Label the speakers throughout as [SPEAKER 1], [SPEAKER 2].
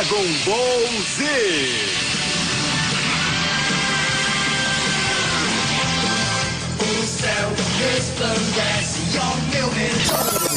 [SPEAKER 1] Dragon Ball Z.
[SPEAKER 2] O céu resplandece ao meu redor.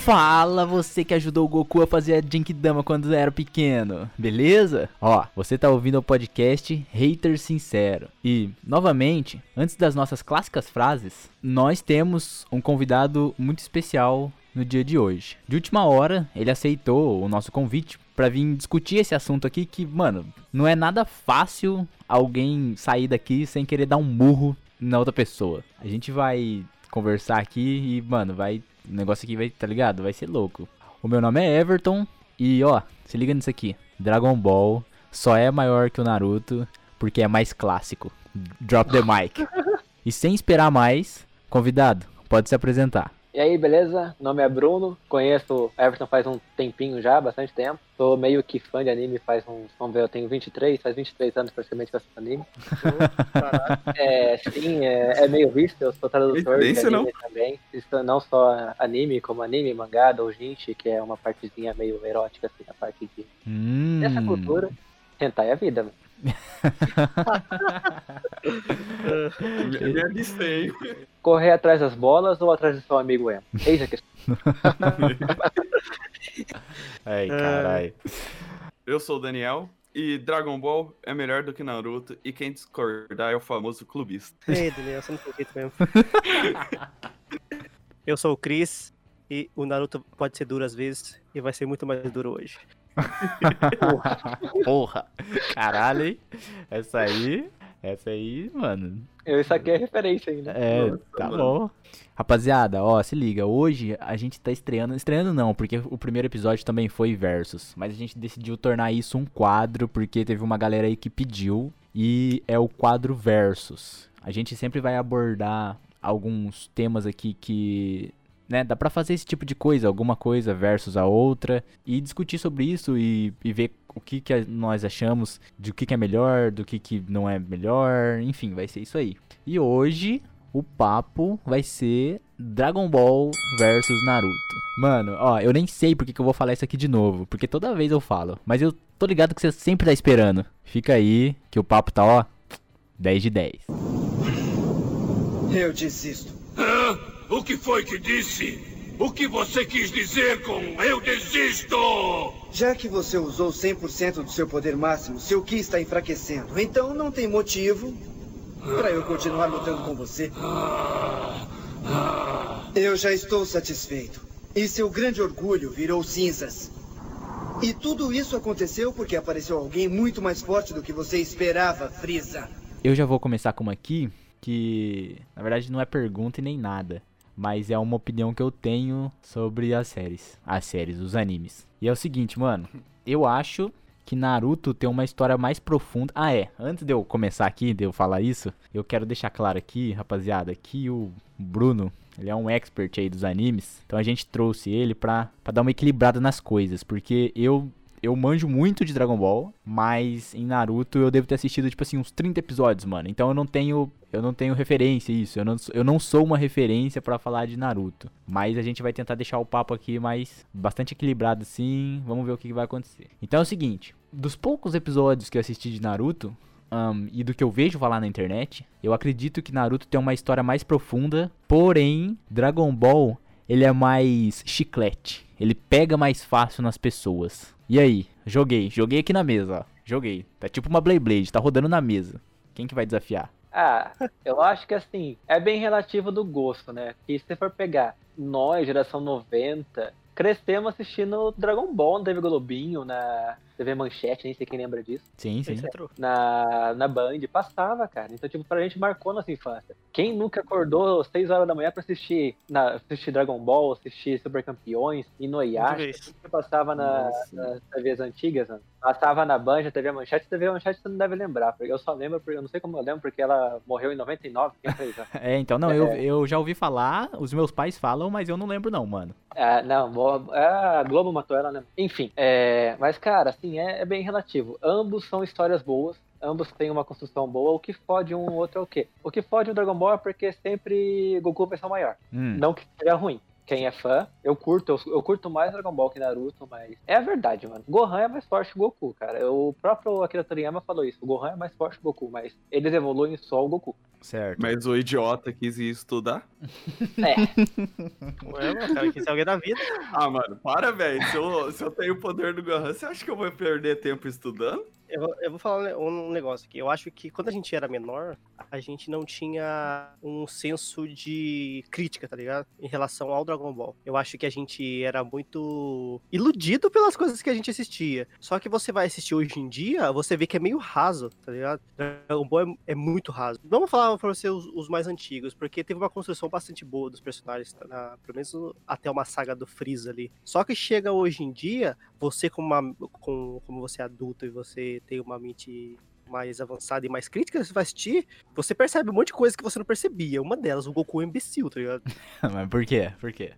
[SPEAKER 3] Fala você que ajudou o Goku a fazer a Genkidama quando era pequeno, beleza? Ó, você tá ouvindo o podcast Hater Sincero. E, novamente, antes das nossas clássicas frases, nós temos um convidado muito especial no dia de hoje. De última hora, ele aceitou o nosso convite pra vir discutir esse assunto aqui que, mano, não é nada fácil alguém sair daqui sem querer dar um murro na outra pessoa. A gente vai conversar aqui e, mano, vai o negócio aqui vai, tá ligado? Vai ser louco. O meu nome é Everton e ó, se liga nisso aqui. Dragon Ball só é maior que o Naruto porque é mais clássico. Drop the mic. e sem esperar mais, convidado, pode se apresentar.
[SPEAKER 4] E aí, beleza? Meu nome é Bruno, conheço o Everton faz um tempinho já, bastante tempo. Sou meio que fã de anime faz uns, vamos ver, eu tenho 23, faz 23 anos praticamente que eu assisto anime. é, sim, é, é meio visto, eu sou tradutor de anime também. Isso não só anime, como anime, mangá, doujinshi, que é uma partezinha meio erótica, assim, a parte de,
[SPEAKER 3] Hum.
[SPEAKER 4] dessa cultura. Hentai é a vida, mano.
[SPEAKER 5] Me.
[SPEAKER 4] Correr atrás das bolas ou atrás do seu amigo emo? Eis a questão.
[SPEAKER 3] Ai, caralho.
[SPEAKER 5] Eu sou o Daniel e Dragon Ball é melhor do que Naruto e quem discordar é o famoso clubista.
[SPEAKER 6] Ei, Daniel, você não tem jeito mesmo. Eu sou o Chris e o Naruto pode ser duro às vezes e vai ser muito mais duro hoje.
[SPEAKER 3] Porra. Caralho, hein? Essa aí, essa aí, mano,
[SPEAKER 4] Eu saquei a referência ainda.
[SPEAKER 3] É,
[SPEAKER 5] Nossa,
[SPEAKER 3] tá
[SPEAKER 5] mano.
[SPEAKER 3] bom. Rapaziada, ó, se liga. Hoje a gente tá estreando. Estreando não, porque o primeiro episódio também foi versus. Mas a gente decidiu tornar isso um quadro, porque teve uma galera aí que pediu. E é o quadro versus. A gente sempre vai abordar alguns temas aqui que. Né, dá pra fazer esse tipo de coisa, alguma coisa versus a outra, e discutir sobre isso e, e ver o que, que nós achamos, de o que, que é melhor, do que, que não é melhor, enfim, vai ser isso aí. E hoje o papo vai ser Dragon Ball versus Naruto. Mano, ó, eu nem sei porque que eu vou falar isso aqui de novo, porque toda vez eu falo, mas eu tô ligado que você sempre tá esperando. Fica aí, que o papo tá, ó, 10 de 10.
[SPEAKER 7] Eu desisto.
[SPEAKER 1] Hã? O que foi que disse? O que você quis dizer com eu desisto?
[SPEAKER 7] Já que você usou 100% do seu poder máximo, seu Ki está enfraquecendo. Então não tem motivo para eu continuar lutando com você. Eu já estou satisfeito. E seu grande orgulho virou cinzas. E tudo isso aconteceu porque apareceu alguém muito mais forte do que você esperava, Frieza.
[SPEAKER 3] Eu já vou começar com uma aqui que, na verdade, não é pergunta e nem nada, mas é uma opinião que eu tenho sobre as séries, as séries, os animes. E é o seguinte, mano, eu acho que Naruto tem uma história mais profunda. Ah, é, antes de eu começar aqui, de eu falar isso, eu quero deixar claro aqui, rapaziada, que o Bruno, ele é um expert aí dos animes, então a gente trouxe ele pra, pra dar uma equilibrada nas coisas, porque eu eu manjo muito de Dragon Ball, mas em Naruto eu devo ter assistido, tipo assim, uns 30 episódios, mano. Então eu não tenho. Eu não tenho referência isso. Eu não, sou- eu não sou uma referência pra falar de Naruto. Mas a gente vai tentar deixar o papo aqui mais bastante equilibrado assim. Vamos ver o que que vai acontecer. Então é o seguinte: dos poucos episódios que eu assisti de Naruto. ahn, e do que eu vejo falar na internet, eu acredito que Naruto tem uma história mais profunda, porém, Dragon Ball ele é mais chiclete. Ele pega mais fácil nas pessoas. E aí? Joguei. Joguei aqui na mesa, ó. Joguei. Tá tipo uma Blade Blade, tá rodando na mesa. Quem que vai desafiar?
[SPEAKER 4] Ah, eu acho que assim, é bem relativo do gosto, né? Que se você for pegar nós, geração 90, crescemos assistindo Dragon Ball TV Globinho, na TV Manchete, nem sei quem lembra disso.
[SPEAKER 3] Sim, sim.
[SPEAKER 6] É true.
[SPEAKER 4] Na, na Band, passava, cara. Então, tipo, pra gente marcou nossa infância. Quem nunca acordou 6 horas da manhã pra assistir, na, assistir Dragon Ball, assistir Super Campeões, e no Yasha,
[SPEAKER 6] vez.
[SPEAKER 4] que passava na, nas TVs antigas, mano. Passava na Band, TV Manchete, TV Manchete você não deve lembrar, porque eu só lembro, porque eu não sei como eu lembro, porque ela morreu em 99, quem fez, né?
[SPEAKER 3] É, então, não, eu,
[SPEAKER 4] É.
[SPEAKER 3] eu já ouvi falar, os meus pais falam, mas eu não lembro não, mano.
[SPEAKER 4] É, não, é, a Globo matou ela, né? Enfim, é, mas cara, assim, é, é bem relativo. Ambos são histórias boas. ambos têm uma construção boa. O que fode um outro é o quê? O que fode o Dragon Ball é porque sempre Goku vai ser o maior.
[SPEAKER 3] Hum.
[SPEAKER 4] Não que seja ruim. Quem é fã, eu curto, eu, eu curto mais Dragon Ball que Naruto, mas é a verdade, mano. Gohan é mais forte que o Goku, cara. O próprio Akira Toriyama falou isso. O Gohan é mais forte que o Goku, mas eles evoluem só o Goku.
[SPEAKER 3] Certo.
[SPEAKER 5] Mas o idiota quis ir estudar.
[SPEAKER 4] É,
[SPEAKER 6] Ué, mano, cara, quis ser alguém da vida.
[SPEAKER 5] Ah, mano, para, velho. Se eu, se eu tenho o poder do Gohan, você acha que eu vou perder tempo estudando?
[SPEAKER 6] Eu, eu vou falar um negócio aqui. Eu acho que quando a gente era menor, a gente não tinha um senso de crítica, tá ligado? Em relação ao Dragon Ball. Eu acho que a gente era muito iludido pelas coisas que a gente assistia. Só que você vai assistir hoje em dia, você vê que é meio raso, tá ligado? Dragon Ball é, é muito raso. Vamos falar pra você os, os mais antigos, porque teve uma construção bastante boa dos personagens, tá? na- pelo menos até uma saga do Freeza ali. Só que chega hoje em dia, você como, uma, com, como você é adulto e você tem uma mente mais avançada e mais crítica, você vai assistir, você percebe um monte de coisa que você não percebia. Uma delas, o Goku é um imbecil, tá ligado?
[SPEAKER 3] Mas por quê? Por quê?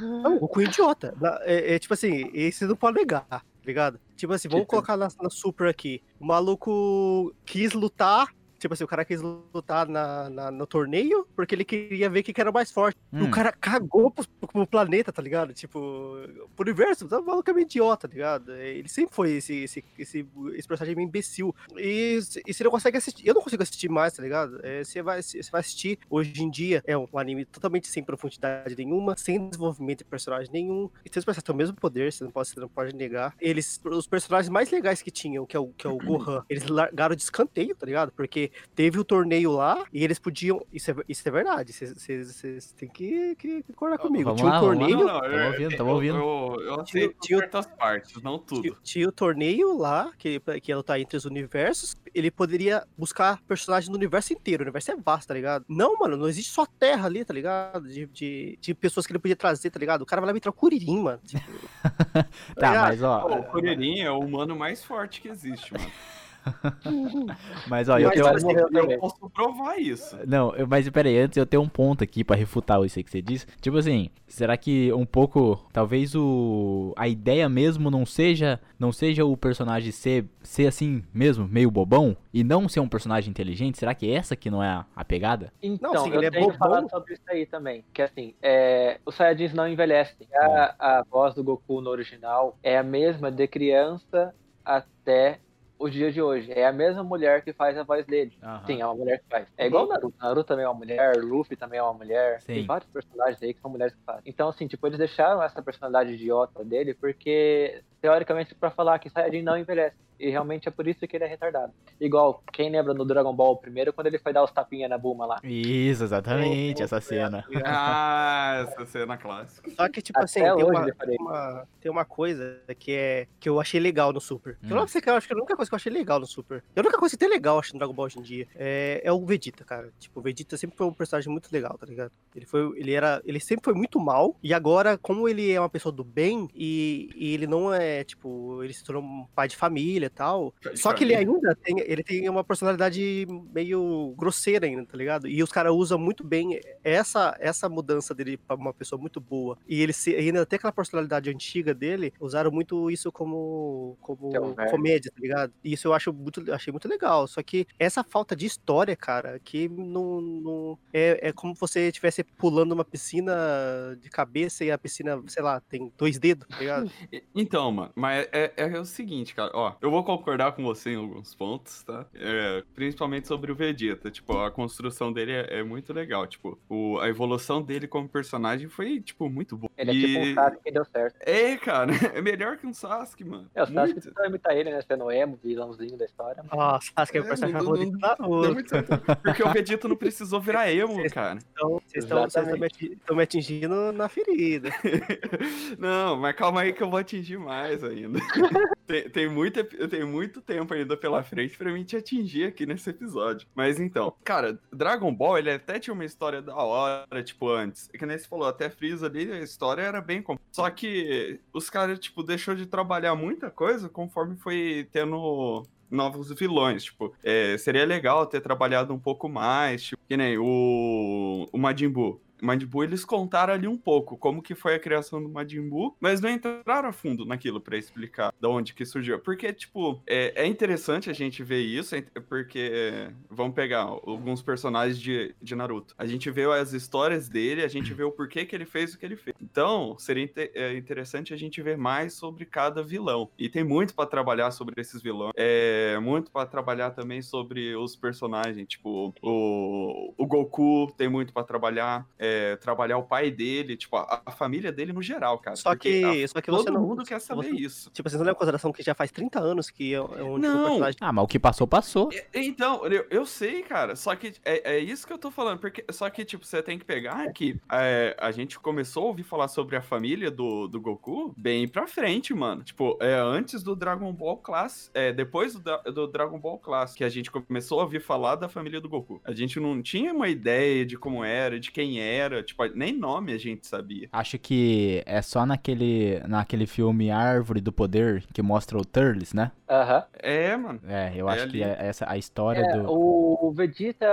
[SPEAKER 6] Não, o Goku é idiota. É, é tipo assim, esse não pode negar, tá ligado? Tipo assim, vamos
[SPEAKER 4] Tipo-
[SPEAKER 6] colocar na, na Super aqui. O maluco quis lutar. Tipo assim, o cara quis lutar na, na- no torneio porque ele queria ver quem que era mais forte.
[SPEAKER 3] Hum.
[SPEAKER 6] O cara cagou pro, pro planeta, tá ligado? Tipo, pro universo, tá malucamente idiota, tá ligado? Ele sempre foi esse, esse, esse, esse personagem meio imbecil. E, e você não consegue assistir. Eu não consigo assistir mais, tá ligado? É, você, vai, você vai assistir hoje em dia. É um anime totalmente sem profundidade nenhuma, sem desenvolvimento de personagem nenhum. E seus personagens têm o mesmo poder, você não pode, você não pode negar. Eles, os personagens mais legais que tinham, que é o, que é o Gohan, eles largaram de escanteio, tá ligado? Porque teve o torneio lá e eles podiam. Isso é, isso é verdade. Vocês- têm que, que concordar comigo.
[SPEAKER 3] Vamos
[SPEAKER 6] Tinha
[SPEAKER 3] lá,
[SPEAKER 6] um
[SPEAKER 3] lá.
[SPEAKER 6] torneio.
[SPEAKER 5] Não, não,
[SPEAKER 3] Tamo
[SPEAKER 5] eu-
[SPEAKER 3] ouvindo, tamo
[SPEAKER 5] eu-
[SPEAKER 3] ouvindo.
[SPEAKER 5] Eu, eu aceito
[SPEAKER 6] Tio-
[SPEAKER 5] certas partes, não tudo.
[SPEAKER 6] Tinha, tinha o torneio lá, que, que ia lutar entre os universos. Ele poderia buscar personagens no universo inteiro. O universo é vasto, tá ligado? Não, mano, não existe só terra ali, tá ligado? De, de, de pessoas que ele podia trazer, tá ligado? O cara vai lá me entrar o Kuririn, mano. Tipo,
[SPEAKER 3] Tá,
[SPEAKER 6] ligado?
[SPEAKER 3] mas ó.
[SPEAKER 5] Pô, o Kuririn é o humano mais forte que existe, mano.
[SPEAKER 3] Mas ó, eu
[SPEAKER 4] Mas
[SPEAKER 3] tenho.
[SPEAKER 5] Eu
[SPEAKER 4] também.
[SPEAKER 5] posso provar isso.
[SPEAKER 3] Não, eu- mas peraí, antes eu tenho um ponto aqui pra refutar isso aí que você disse. Tipo assim, será que um pouco, talvez o a ideia mesmo não seja, não seja o personagem ser ser assim mesmo, meio bobão e não ser um personagem inteligente? Será que essa que não é a, a pegada?
[SPEAKER 4] Então,
[SPEAKER 6] Não, sim,
[SPEAKER 4] eu
[SPEAKER 6] ele é
[SPEAKER 4] tenho
[SPEAKER 6] bobão.
[SPEAKER 4] falado sobre isso aí também. Que assim, é, os Saiyajins não envelhecem. A, a voz do Goku no original é a mesma de criança até os dias de hoje. É a mesma mulher que faz a voz dele.
[SPEAKER 3] Aham.
[SPEAKER 4] Sim, é uma mulher que faz. É igual o Naruto. Naruto também é uma mulher, Luffy também é uma mulher.
[SPEAKER 3] Sim.
[SPEAKER 4] Tem vários personagens aí que são mulheres que fazem. Então, assim, tipo, eles deixaram essa personalidade idiota dele porque, teoricamente, pra falar que Saiyajin não envelhece. E realmente é por isso que ele é retardado. Igual, quem lembra no Dragon Ball primeiro, quando ele foi dar os tapinhas na Bulma lá.
[SPEAKER 3] Isso, exatamente, essa cena.
[SPEAKER 5] Ah, essa cena clássica.
[SPEAKER 6] Só que, tipo
[SPEAKER 4] Até
[SPEAKER 6] assim, tem uma, uma, tem uma coisa que é que eu achei legal no Super.
[SPEAKER 3] Hum.
[SPEAKER 6] Eu não sei que eu acho que a única coisa que eu achei legal no Super. E a única coisa que tem legal, acho, no Dragon Ball hoje em dia é, é o Vegeta, cara. Tipo, o Vegeta sempre foi um personagem muito legal, tá ligado? Ele foi. Ele era. Ele sempre foi muito mal. E agora, como ele é uma pessoa do bem, e, e ele não é, tipo, ele se tornou um pai de família e tal.
[SPEAKER 5] De
[SPEAKER 6] Só que ele ainda tem, ele tem uma personalidade meio grosseira ainda, tá ligado? E os caras usam muito bem essa, essa mudança dele pra uma pessoa muito boa. E ele se, ainda tem aquela personalidade antiga dele, usaram muito isso como, como
[SPEAKER 4] é um verbo.
[SPEAKER 6] comédia, tá ligado? E isso eu acho muito, achei muito legal. Só que essa falta de história, cara, que não, não é, é como você estivesse pulando uma piscina de cabeça e a piscina, sei lá, tem dois dedos, tá ligado?
[SPEAKER 5] Então, mano, mas é, é o seguinte, cara, ó, eu vou concordar com você em alguns pontos, tá? É, principalmente sobre o Vegeta, tipo, a construção dele é, é muito legal, tipo, o, a evolução dele como personagem foi, tipo, muito boa.
[SPEAKER 4] Ele é tipo um
[SPEAKER 5] E-
[SPEAKER 4] Sasuke que deu certo.
[SPEAKER 5] É, cara, é melhor que um Sasuke, mano.
[SPEAKER 4] É, o Sasuke
[SPEAKER 5] Muito.
[SPEAKER 4] tentou imitar ele, né? Sendo emo, vilãozinho da história. mas-
[SPEAKER 6] Nossa, acho que é o
[SPEAKER 5] É,
[SPEAKER 6] personagem favorito da
[SPEAKER 5] certo. Porque o Vegeta não precisou virar emo,
[SPEAKER 6] Vocês-
[SPEAKER 5] cara.
[SPEAKER 6] Então, vocês estão me atingindo na ferida.
[SPEAKER 5] Não, mas calma aí que eu vou atingir mais ainda. tem, tem, muito, tem muito tempo ainda pela frente pra mim te atingir aqui nesse episódio. Mas então, cara, Dragon Ball, ele até tinha uma história da hora, tipo, antes. É Que nem você falou, até Freeza ali, a história era bem... Só que os caras, tipo, deixou de trabalhar muita coisa conforme foi tendo novos vilões, tipo, é, seria legal ter trabalhado um pouco mais, tipo, que nem o, o Majin Buu. Majin Buu, eles contaram ali um pouco como que foi a criação do Majin Buu, mas não entraram a fundo naquilo pra explicar de onde que surgiu. Porque, tipo, é, é interessante a gente ver isso, é- porque vamos pegar alguns personagens de, de Naruto. A gente vê as histórias dele, a gente vê o porquê que ele fez o que ele fez. Então, seria é, interessante a gente ver mais sobre cada vilão. E tem muito pra trabalhar sobre esses vilões. É muito pra trabalhar também sobre os personagens, tipo, o, o Goku tem muito pra trabalhar, é, trabalhar o pai dele, tipo, a, a família dele no geral, cara.
[SPEAKER 6] Só que,
[SPEAKER 5] a-
[SPEAKER 6] só que
[SPEAKER 5] todo
[SPEAKER 6] você não.
[SPEAKER 5] mundo quer saber
[SPEAKER 6] você-
[SPEAKER 5] isso.
[SPEAKER 6] Tipo, vocês não levam em consideração que já faz 30 anos que é, é onde
[SPEAKER 5] Não.
[SPEAKER 6] o personagem.
[SPEAKER 3] Ah, mas o que passou, passou.
[SPEAKER 5] É, Então, eu, eu sei, cara. Só que é, é isso que eu tô falando. Porque, só que, tipo, você tem que pegar que é, a gente começou a ouvir falar sobre a família do, do Goku bem pra frente, mano. Tipo, é antes do Dragon Ball Class. É, depois do, do Dragon Ball Class, que a gente começou a ouvir falar da família do Goku. A gente não tinha uma ideia de como era, de quem era. Tipo, nem nome a gente sabia.
[SPEAKER 3] Acho que é só naquele, naquele filme Árvore do Poder que mostra o Turles, né?
[SPEAKER 4] Aham.
[SPEAKER 5] É, mano.
[SPEAKER 3] É, eu
[SPEAKER 5] É
[SPEAKER 3] acho que
[SPEAKER 5] ali.
[SPEAKER 3] é essa a história
[SPEAKER 4] É,
[SPEAKER 3] do.
[SPEAKER 4] o, o Vegeta,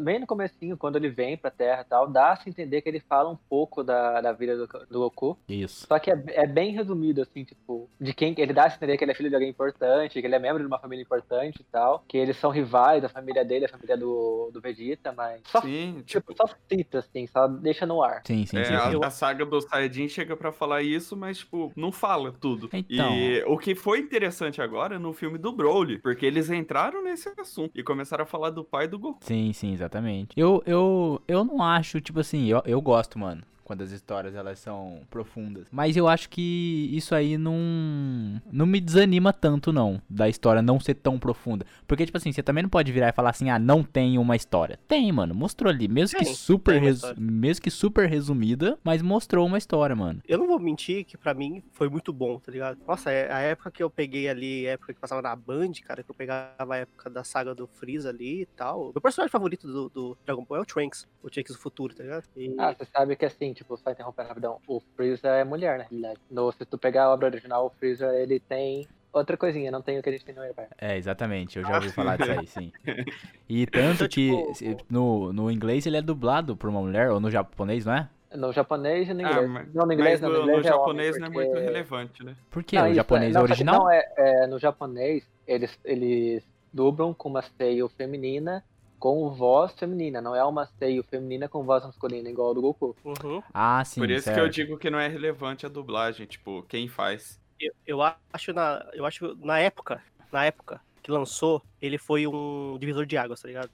[SPEAKER 4] bem no comecinho, quando ele vem pra Terra e tal, dá a se entender que ele fala um pouco da, da vida do, do Goku.
[SPEAKER 3] Isso.
[SPEAKER 4] Só que é, é bem resumido, assim, tipo, de quem ele dá a se entender que ele é filho de alguém importante, que ele é membro de uma família importante e tal, que eles são rivais, a família dele, a família do, do Vegeta, mas só,
[SPEAKER 5] Sim, tipo.
[SPEAKER 4] tipo, só cita, assim, só deixa no ar.
[SPEAKER 3] Sim, sim,
[SPEAKER 5] É,
[SPEAKER 3] sim.
[SPEAKER 5] a,
[SPEAKER 3] sim.
[SPEAKER 5] a saga do Saiyajin chega pra falar isso, mas, tipo, não fala tudo.
[SPEAKER 3] Então.
[SPEAKER 5] E o que foi interessante agora no filme do Broly, porque eles entraram nesse assunto e começaram a falar do pai do Goku.
[SPEAKER 3] Sim, sim, exatamente. Eu, eu, eu não acho, tipo assim, eu, eu gosto, mano. Quando as histórias elas são profundas. Mas eu acho que isso aí não. Não me desanima tanto, não. Da história não ser tão profunda. Porque, tipo assim, você também não pode virar e falar assim, ah, não tem uma história. Tem, mano. Mostrou ali. Mesmo que
[SPEAKER 6] Tem,
[SPEAKER 3] super. resu-
[SPEAKER 6] história.
[SPEAKER 3] Mesmo que super resumida, mas mostrou uma história, mano.
[SPEAKER 6] Eu não vou mentir que pra mim foi muito bom, tá ligado? Nossa, é a época que eu peguei ali, a época que passava na Band, cara, que eu pegava a época da saga do Freeza ali e tal. Meu personagem favorito do, do Dragon Ball é o Trunks, o Trunks do futuro, tá ligado? E-
[SPEAKER 4] Ah, você sabe que assim, tipo, só interrompendo rapidão, o Freeza é mulher, na realidade. No, se tu pegar a obra original, o Freeza, ele tem outra coisinha, não tem o que a gente tem no Airfire.
[SPEAKER 3] É, exatamente. Eu já ouvi falar disso aí, sim. E tanto
[SPEAKER 6] Então,
[SPEAKER 3] que
[SPEAKER 6] tipo,
[SPEAKER 3] no, no inglês ele é dublado por uma mulher, ou no japonês, não é?
[SPEAKER 4] No japonês e no
[SPEAKER 5] Ah,
[SPEAKER 4] inglês.
[SPEAKER 5] mas-
[SPEAKER 4] não, no inglês
[SPEAKER 5] mas
[SPEAKER 4] não,
[SPEAKER 5] no,
[SPEAKER 4] no inglês
[SPEAKER 5] no
[SPEAKER 4] é
[SPEAKER 5] japonês
[SPEAKER 4] homem,
[SPEAKER 5] não é
[SPEAKER 4] porque-
[SPEAKER 5] muito relevante, né?
[SPEAKER 3] Por quê?
[SPEAKER 4] Não,
[SPEAKER 3] o
[SPEAKER 4] isso,
[SPEAKER 3] japonês
[SPEAKER 4] não,
[SPEAKER 3] é
[SPEAKER 4] que
[SPEAKER 3] original?
[SPEAKER 4] Não, é, é, no japonês, eles, eles dublam com uma seio feminina com voz feminina, não é uma seio feminina com voz masculina, igual a do Goku.
[SPEAKER 6] Uhum.
[SPEAKER 3] Ah, sim,
[SPEAKER 5] Por isso
[SPEAKER 3] certo.
[SPEAKER 5] que eu digo que não é relevante a dublagem, tipo, quem faz.
[SPEAKER 6] Eu, eu acho na, eu acho na época, na época que lançou, ele foi um divisor de águas, tá ligado?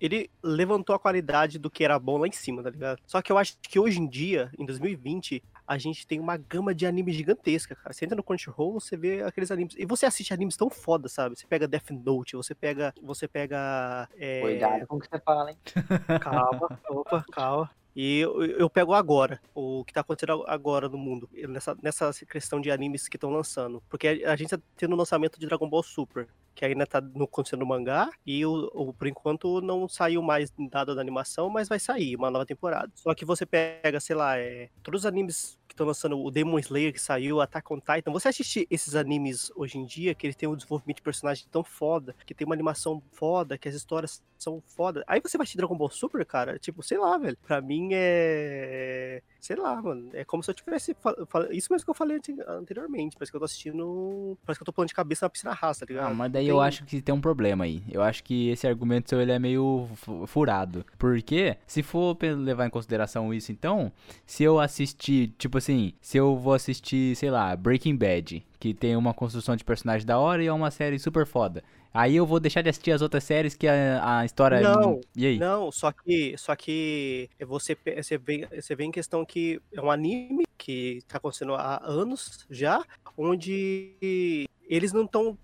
[SPEAKER 6] Ele levantou a qualidade do que era bom lá em cima, tá ligado? Só que eu acho que hoje em dia, em 2020, a gente tem uma gama de animes gigantesca, cara. Você entra no Crunchyroll, você vê aqueles animes. E você assiste animes tão foda, sabe? Você pega Death Note, você pega. Você pega. é,
[SPEAKER 4] Cuidado com o que você fala, hein?
[SPEAKER 6] Calma, opa, calma. E eu, eu pego agora, o que tá acontecendo agora no mundo, nessa, nessa questão de animes que estão lançando. Porque a, gente tá tendo o lançamento de Dragon Ball Super, que ainda tá no, acontecendo no mangá, e o, o- por enquanto não saiu mais dado da animação, mas vai sair uma nova temporada. Só que você pega, sei lá, é, todos os animes estão lançando, o Demon Slayer que saiu, Attack on Titan, você assiste esses animes hoje em dia, que eles têm um desenvolvimento de personagem tão foda, que tem uma animação foda, que as histórias são foda. Aí você vai assistir Dragon Ball Super, cara, tipo, sei lá, velho. Pra mim é. Sei lá, mano. É como se eu tivesse. Isso mesmo que eu falei ante- anteriormente. Parece que eu tô assistindo. Parece que eu tô pulando de cabeça na piscina rasa, tá ligado?
[SPEAKER 3] Ah, mas daí
[SPEAKER 6] Tem-
[SPEAKER 3] eu acho que tem um problema aí. Eu acho que esse argumento seu ele é meio fu- furado. Porque, se for levar em consideração isso, então, se eu assistir, tipo assim, se eu vou assistir, sei lá, Breaking Bad, que tem uma construção de personagem da hora e é uma série super foda. Aí eu vou deixar de assistir as outras séries que a, a história.
[SPEAKER 6] Não,
[SPEAKER 3] E aí?
[SPEAKER 6] Não, só que, só que você, pe- você, vê, você vê em questão que é um anime que tá acontecendo há anos já, onde eles não estão.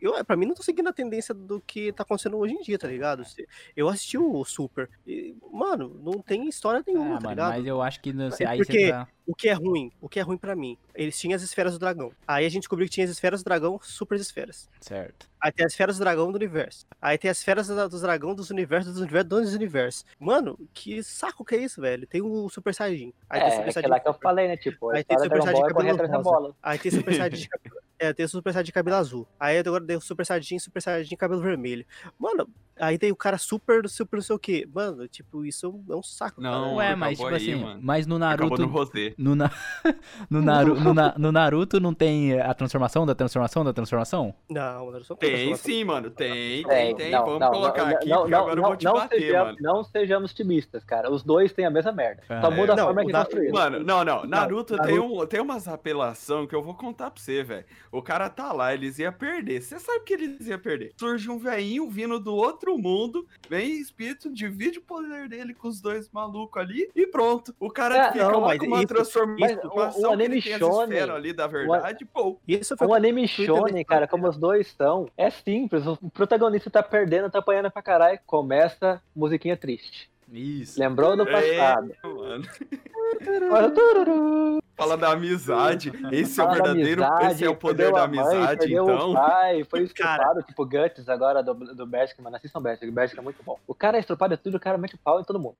[SPEAKER 6] Eu, pra mim, não tô seguindo a tendência do que tá acontecendo hoje em dia, tá ligado? Se- Eu assisti o Super. E, mano, não tem história nenhuma,
[SPEAKER 3] Ah,
[SPEAKER 6] tá
[SPEAKER 3] mano,
[SPEAKER 6] ligado?
[SPEAKER 3] mas eu acho que não,
[SPEAKER 6] É
[SPEAKER 3] aí
[SPEAKER 6] porque-
[SPEAKER 3] você tá.
[SPEAKER 6] O que é ruim? O que é ruim pra mim? Eles tinham as esferas do dragão. Aí a gente descobriu que tinha as esferas do dragão, super esferas.
[SPEAKER 3] Certo.
[SPEAKER 6] Aí tem as esferas do dragão do universo. Aí tem as esferas dos dragão dos universos, dos universos, dos universos. Mano, que saco que é isso, velho? Tem o Super Saiyajin. Aí tem o
[SPEAKER 4] É,
[SPEAKER 6] Super
[SPEAKER 4] é
[SPEAKER 6] Saiyajin
[SPEAKER 4] lá que eu
[SPEAKER 6] Super.
[SPEAKER 4] falei, né? Tipo,
[SPEAKER 6] Aí tem Super Saiyajin
[SPEAKER 4] é
[SPEAKER 6] cabelo
[SPEAKER 4] atrás da
[SPEAKER 6] rosa.
[SPEAKER 4] bola.
[SPEAKER 6] Aí tem Super Saiyajin de cabelo... É, tem o Super Saiyajin de cabelo azul. Aí agora tem o Super Saiyajin Super Saiyajin de cabelo vermelho. Mano, Aí tem o cara super, super não sei o quê. Mano, tipo, isso é um saco.
[SPEAKER 5] Não,
[SPEAKER 6] cara.
[SPEAKER 3] Ué, mas tipo
[SPEAKER 5] acabou aí,
[SPEAKER 3] assim,
[SPEAKER 5] mano.
[SPEAKER 3] mas no
[SPEAKER 5] Acabou
[SPEAKER 3] Naruto.
[SPEAKER 5] no rosé.
[SPEAKER 3] No, na... no, Naru... no, Na- no Naruto não tem a transformação da transformação da transformação?
[SPEAKER 6] Não, não só
[SPEAKER 5] Tem sim, mano. Tem, tem,
[SPEAKER 4] Tem,
[SPEAKER 5] tem.
[SPEAKER 4] não,
[SPEAKER 5] Vamos
[SPEAKER 4] não,
[SPEAKER 5] colocar
[SPEAKER 4] não,
[SPEAKER 5] aqui,
[SPEAKER 4] não,
[SPEAKER 5] porque
[SPEAKER 4] não,
[SPEAKER 5] agora eu vou te
[SPEAKER 4] não
[SPEAKER 5] bater,
[SPEAKER 4] sejamos,
[SPEAKER 5] mano.
[SPEAKER 4] não sejamos timistas, cara. Os dois têm a mesma merda.
[SPEAKER 3] Ah,
[SPEAKER 4] Só
[SPEAKER 3] é.
[SPEAKER 4] muda a
[SPEAKER 6] Não,
[SPEAKER 4] forma
[SPEAKER 6] o
[SPEAKER 4] que construíram.
[SPEAKER 5] Mano, não, não. Naruto,
[SPEAKER 6] Naruto-
[SPEAKER 5] Tem, um, tem umas apelação que eu vou contar pra você, velho. O cara tá lá, eles iam perder. Você sabe que eles iam perder. Surge um velhinho vindo do outro mundo, vem espírito, divide o poder dele com os dois malucos ali e pronto. O cara
[SPEAKER 4] É,
[SPEAKER 5] fica
[SPEAKER 6] não,
[SPEAKER 5] lá
[SPEAKER 6] mas
[SPEAKER 5] com uma
[SPEAKER 6] isso-
[SPEAKER 5] transformação
[SPEAKER 4] o- o
[SPEAKER 5] que
[SPEAKER 4] anime
[SPEAKER 5] ele tem as
[SPEAKER 4] shonen-
[SPEAKER 5] ali da verdade, pô.
[SPEAKER 6] Isso foi
[SPEAKER 4] Um anime shonen, cara,
[SPEAKER 6] cara.
[SPEAKER 4] como os dois são, é simples. O protagonista tá perdendo, tá apanhando pra caralho. Começa musiquinha triste.
[SPEAKER 3] Isso.
[SPEAKER 4] Lembrou do passado.
[SPEAKER 5] É, mano. Fala da amizade. Esse é o
[SPEAKER 4] Fala da
[SPEAKER 5] verdadeiro.
[SPEAKER 4] amizade,
[SPEAKER 5] esse é o poder da
[SPEAKER 4] a mãe,
[SPEAKER 5] amizade,
[SPEAKER 4] perdeu
[SPEAKER 5] então.
[SPEAKER 4] O pai, foi
[SPEAKER 6] Cara.
[SPEAKER 4] estrupado, tipo Guts agora do, do Berserk, mano. Assistam Berserk, Berserk é muito bom. O cara é estrupado de tudo, o cara mete o pau em todo mundo.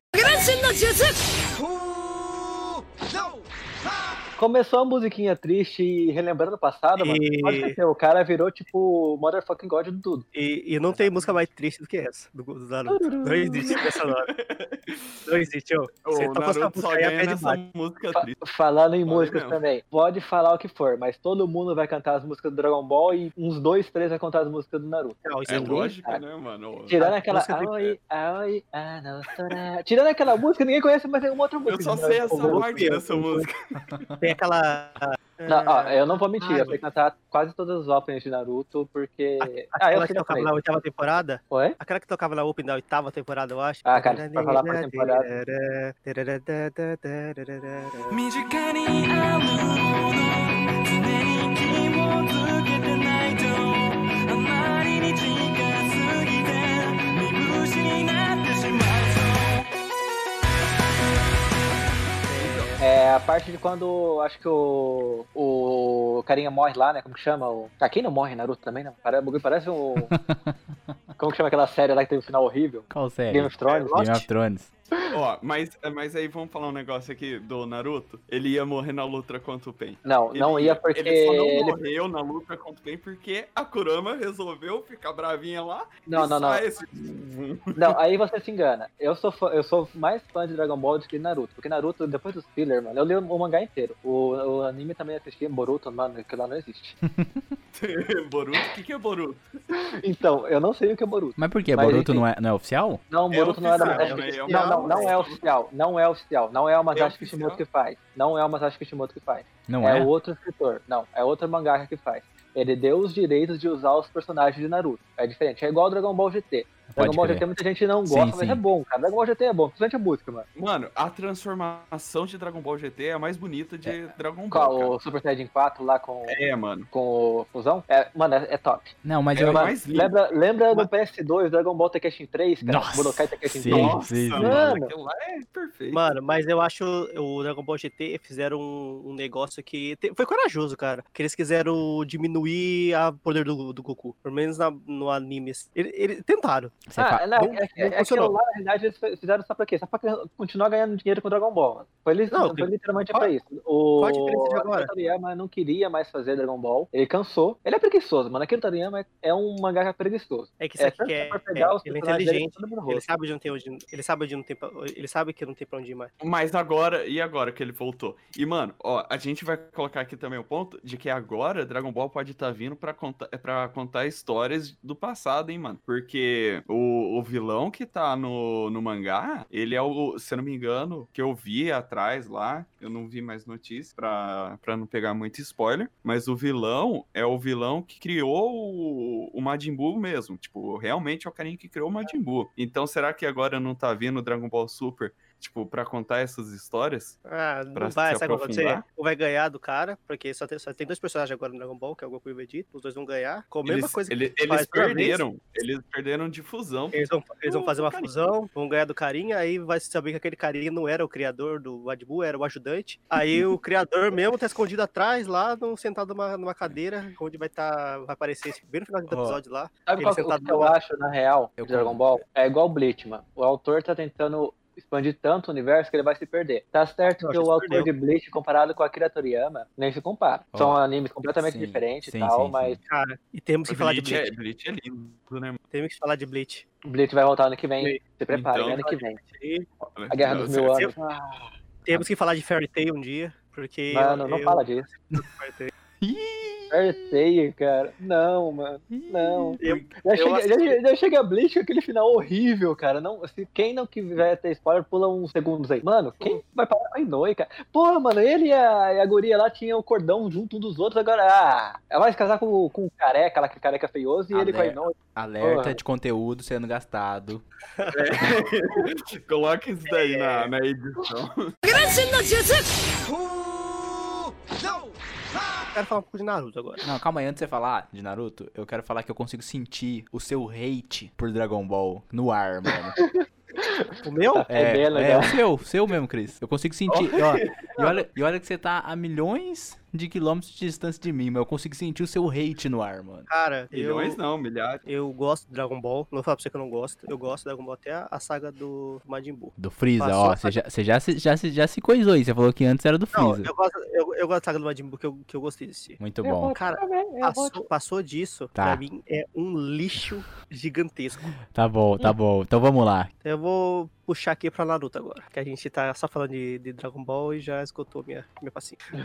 [SPEAKER 4] Começou a musiquinha triste e relembrando o passado, mano.
[SPEAKER 6] E-
[SPEAKER 4] Pode o cara virou tipo motherfucking god de tudo.
[SPEAKER 6] E, e não tem música mais triste do que essa, do, do Naruto. Não existe essa hora. Não existe, ó.
[SPEAKER 5] O
[SPEAKER 6] Você essa música aí,
[SPEAKER 5] triste.
[SPEAKER 4] Falando em
[SPEAKER 5] Falei
[SPEAKER 4] músicas
[SPEAKER 5] mesmo.
[SPEAKER 4] também, pode falar o que for, mas todo mundo vai cantar as músicas do Dragon Ball e uns dois, três vai cantar as músicas do Naruto.
[SPEAKER 6] Não, isso
[SPEAKER 5] É
[SPEAKER 6] é
[SPEAKER 5] lógico, né, mano?
[SPEAKER 4] Tirando
[SPEAKER 6] A
[SPEAKER 4] aquela. Aoi, aoi. Tirando aquela música, ninguém conhece mais nenhuma outra música.
[SPEAKER 5] Eu só
[SPEAKER 4] de
[SPEAKER 5] sei essa
[SPEAKER 6] Vou-
[SPEAKER 5] parte dessa música.
[SPEAKER 6] Tem aquela.
[SPEAKER 4] Não, ó, eu não vou mentir,
[SPEAKER 6] Ai,
[SPEAKER 4] eu sei cantar quase todas as openings de Naruto, porque. Ah, eu
[SPEAKER 6] Aquela
[SPEAKER 4] sei
[SPEAKER 6] que tocava
[SPEAKER 4] também.
[SPEAKER 6] na oitava temporada?
[SPEAKER 4] Oi?
[SPEAKER 6] Aquela que tocava na Open da oitava temporada, eu acho.
[SPEAKER 4] Ah, cara, se for falar por temporada.
[SPEAKER 2] 身近にあるもの常に気をつけてないと
[SPEAKER 4] a parte de quando acho que o. O carinha morre lá, né? Como que chama? O... Ah, quem não morre Naruto também, não? Pare- o bagulho Parece um. Como que chama aquela série lá que teve um final horrível?
[SPEAKER 3] Qual série?
[SPEAKER 4] Game of Thrones?
[SPEAKER 3] Game of Thrones.
[SPEAKER 5] Ó, mas, mas aí vamos falar um negócio aqui do Naruto. Ele ia morrer na luta contra o Pen.
[SPEAKER 4] Não, não
[SPEAKER 5] Ele-
[SPEAKER 4] ia porque.
[SPEAKER 5] Ele só não
[SPEAKER 4] ele-
[SPEAKER 5] morreu na luta contra o Pen porque a Kurama resolveu ficar bravinha lá.
[SPEAKER 4] Não,
[SPEAKER 5] e
[SPEAKER 4] não, não.
[SPEAKER 5] esse-
[SPEAKER 4] Não, aí você se engana. Eu sou, fã- eu sou mais fã de Dragon Ball do que Naruto. Porque Naruto, depois dos filler, mano, eu li o mangá inteiro. O, o anime também assisti, Boruto, mano, que lá não existe.
[SPEAKER 5] Boruto? O que, que é Boruto?
[SPEAKER 4] Então, eu não sei o que é Boruto.
[SPEAKER 3] Mas por que?
[SPEAKER 4] Mas,
[SPEAKER 3] Boruto
[SPEAKER 4] enfim.
[SPEAKER 3] não é, não é oficial?
[SPEAKER 4] Não,
[SPEAKER 5] É
[SPEAKER 4] Boruto não é da
[SPEAKER 5] oficial, né? É
[SPEAKER 4] Kishimoto. Não, não, não é
[SPEAKER 5] oficial.
[SPEAKER 4] Não é oficial. Não é o Masashi
[SPEAKER 5] oficial?
[SPEAKER 4] Kishimoto que faz. Não é o Masashi Kishimoto que faz.
[SPEAKER 3] Não
[SPEAKER 4] é,
[SPEAKER 3] é?
[SPEAKER 4] o outro escritor. Não, é outro mangaka que faz. Ele deu os direitos de usar os personagens de Naruto. É diferente. É igual ao Dragon Ball GT. Dragon Ball. GT muita gente não
[SPEAKER 3] Sim,
[SPEAKER 4] gosta, mas
[SPEAKER 3] sim.
[SPEAKER 4] é bom, cara. Dragon Ball GT é bom, principalmente a música, mano.
[SPEAKER 5] Mano, a transformação de Dragon Ball GT é a mais bonita de Dragon Ball.
[SPEAKER 4] Qual,
[SPEAKER 5] cara.
[SPEAKER 4] o Super Saiyajin 4 lá com,
[SPEAKER 5] É, mano.
[SPEAKER 4] com o Fusão? É, mano, é, é top.
[SPEAKER 3] Não, mas
[SPEAKER 5] É
[SPEAKER 3] eu.
[SPEAKER 5] mais lindo.
[SPEAKER 4] lembra lembra do PS2, Dragon Ball Tekken 3, cara?
[SPEAKER 3] Nossa,
[SPEAKER 4] Budokai Tekken
[SPEAKER 3] sim.
[SPEAKER 4] 3.
[SPEAKER 5] Nossa,
[SPEAKER 3] sim.
[SPEAKER 5] mano.
[SPEAKER 4] Mano.
[SPEAKER 5] Aquilo lá é perfeito.
[SPEAKER 6] Mano, mas eu acho o Dragon Ball GT fizeram um, um negócio que te- foi corajoso, cara. Que eles quiseram diminuir o poder do, do Goku. Pelo menos na- no anime. Eles ele, tentaram.
[SPEAKER 3] Você
[SPEAKER 4] Ah,
[SPEAKER 3] fa-
[SPEAKER 4] não,
[SPEAKER 6] não-
[SPEAKER 4] é, é,
[SPEAKER 6] não
[SPEAKER 4] é aquilo lá, na realidade, eles fizeram só pra quê? Só pra continuar ganhando dinheiro com o Dragon Ball, mano. Foi, li-
[SPEAKER 6] Não,
[SPEAKER 4] foi literalmente
[SPEAKER 6] qual-
[SPEAKER 4] pra isso. O
[SPEAKER 6] qual a diferença de agora?
[SPEAKER 4] Toriyama não queria mais fazer Dragon Ball. Ele cansou. Ele é preguiçoso, mano. Akira Toriyama é, é um mangaka preguiçoso.
[SPEAKER 6] É que
[SPEAKER 4] É,
[SPEAKER 6] sabe
[SPEAKER 4] tanto
[SPEAKER 6] que é,
[SPEAKER 4] pegar os
[SPEAKER 6] ele é inteligente. Ele sabe de não tem onde. Ele sabe de não tem pra, Ele sabe que não tem pra onde ir mais.
[SPEAKER 5] Mas agora, e agora que ele voltou? E, mano, ó, a gente vai colocar aqui também o ponto de que agora Dragon Ball pode estar vindo pra contar, é pra contar histórias do passado, hein, mano? Porque o, o vilão que tá no, no mangá, ele é o, se eu não me engano, que eu vi atrás lá, eu não vi mais notícias pra, pra não pegar muito spoiler, mas o vilão é o vilão que criou o, o Majin Buu mesmo. Tipo, realmente é o carinha que criou o Majin Buu. Então, será que agora não tá vindo o Dragon Ball Super? Tipo, pra contar essas histórias?
[SPEAKER 6] Ah, não vai,
[SPEAKER 5] se
[SPEAKER 6] sabe o que vai acontecer?
[SPEAKER 5] aprofundar?
[SPEAKER 6] Ou vai ganhar do cara, porque só tem, só tem dois personagens agora no Dragon Ball, que é o Goku e o Vegeta. Os dois vão ganhar. Com a mesma
[SPEAKER 5] Eles,
[SPEAKER 6] coisa que
[SPEAKER 5] ele- eles perderam. Eles perderam de fusão.
[SPEAKER 6] Eles vão, eles vão
[SPEAKER 5] do-
[SPEAKER 6] fazer
[SPEAKER 5] do
[SPEAKER 6] uma
[SPEAKER 5] carinha.
[SPEAKER 6] fusão, vão ganhar do carinha, aí vai se saber que aquele carinha não era o criador do Adbu, era o ajudante. Aí o criador mesmo tá escondido atrás, lá, no- sentado numa, numa cadeira, onde vai estar. vai aparecer esse- bem no final do episódio lá.
[SPEAKER 4] Sabe qual que, o
[SPEAKER 6] sentado
[SPEAKER 4] que eu
[SPEAKER 6] lá.
[SPEAKER 4] acho, na real,
[SPEAKER 3] Eu
[SPEAKER 4] de Dragon Ball? É igual o Bleach, mano. O autor tá tentando expandir tanto o universo que ele vai se perder. Tá certo que o autor
[SPEAKER 6] perdeu.
[SPEAKER 4] de Bleach comparado com a Akira Toriyama nem se compara.
[SPEAKER 3] Ó,
[SPEAKER 4] São animes completamente
[SPEAKER 3] sim,
[SPEAKER 4] diferentes
[SPEAKER 3] sim,
[SPEAKER 4] e tal,
[SPEAKER 3] sim,
[SPEAKER 4] mas
[SPEAKER 3] sim.
[SPEAKER 6] Cara, e temos que falar de
[SPEAKER 5] Bleach é,
[SPEAKER 6] Bleach.
[SPEAKER 5] É lindo, né?
[SPEAKER 6] Temos que falar de Bleach.
[SPEAKER 4] Bleach vai voltar ano que vem.
[SPEAKER 6] Bleach.
[SPEAKER 4] Se prepare,
[SPEAKER 5] Então,
[SPEAKER 4] ano que vem.
[SPEAKER 6] E
[SPEAKER 4] A Guerra dos
[SPEAKER 5] Você-
[SPEAKER 4] Mil Anos. Ah,
[SPEAKER 6] temos que falar de Fairy Tail um dia, porque.
[SPEAKER 4] Mano,
[SPEAKER 6] eu,
[SPEAKER 4] não
[SPEAKER 6] eu-
[SPEAKER 4] fala disso.
[SPEAKER 6] Tail,
[SPEAKER 4] cara. Não, mano. Não.
[SPEAKER 6] Eu-
[SPEAKER 4] Já
[SPEAKER 6] eu
[SPEAKER 4] chega,
[SPEAKER 6] assisti-
[SPEAKER 4] já, já chega Bleach com aquele final horrível, cara. Não, se quem não quiser ter spoiler, pula uns segundos aí. Mano, quem vai parar a Inoue, cara? Porra, mano, ele e a, e a guria lá tinham o cordão junto um dos outros, agora, ah, ela vai se casar com, com o careca, lá que careca feioso, e ele com a Inoue.
[SPEAKER 3] Alerta
[SPEAKER 4] Porra.
[SPEAKER 3] de conteúdo sendo gastado.
[SPEAKER 5] Coloca isso daí na, na edição.
[SPEAKER 6] Quero falar um pouco de Naruto agora.
[SPEAKER 3] Não, calma aí, antes de você falar de Naruto, eu quero falar que eu consigo sentir o seu hate por Dragon Ball no ar, mano.
[SPEAKER 6] O meu?
[SPEAKER 4] É
[SPEAKER 3] é
[SPEAKER 4] legal.
[SPEAKER 3] o seu, o seu mesmo, Cris. Eu consigo sentir. ó, e, olha, e olha que você tá a milhões de quilômetros de distância de mim, mas eu consigo sentir o seu hate no ar, mano.
[SPEAKER 6] Cara, eu,
[SPEAKER 5] Milhões não, milhares.
[SPEAKER 6] eu gosto de Dragon Ball. Não vou falar pra você que eu não gosto. Eu gosto de Dragon Ball até a, a saga do Majin Buu.
[SPEAKER 3] Do Freeza,
[SPEAKER 6] Passou
[SPEAKER 3] ó. Você já, você já, se- já, se- já se coisou aí. Você falou que antes era do
[SPEAKER 6] Não,
[SPEAKER 3] Freeza.
[SPEAKER 6] eu gosto, eu, eu gosto da saga do Majin Buu que eu, que eu gostei de assistir.
[SPEAKER 3] Muito
[SPEAKER 4] Eu
[SPEAKER 3] bom.
[SPEAKER 6] Cara,
[SPEAKER 4] eu
[SPEAKER 6] Passou, passou disso,
[SPEAKER 3] Tá.
[SPEAKER 6] pra mim, é um lixo gigantesco.
[SPEAKER 3] Tá bom, tá bom. Então vamos lá.
[SPEAKER 6] Eu vou puxar aqui pra Naruto agora, que a gente tá só falando de, de Dragon Ball e já esgotou minha, minha paciência.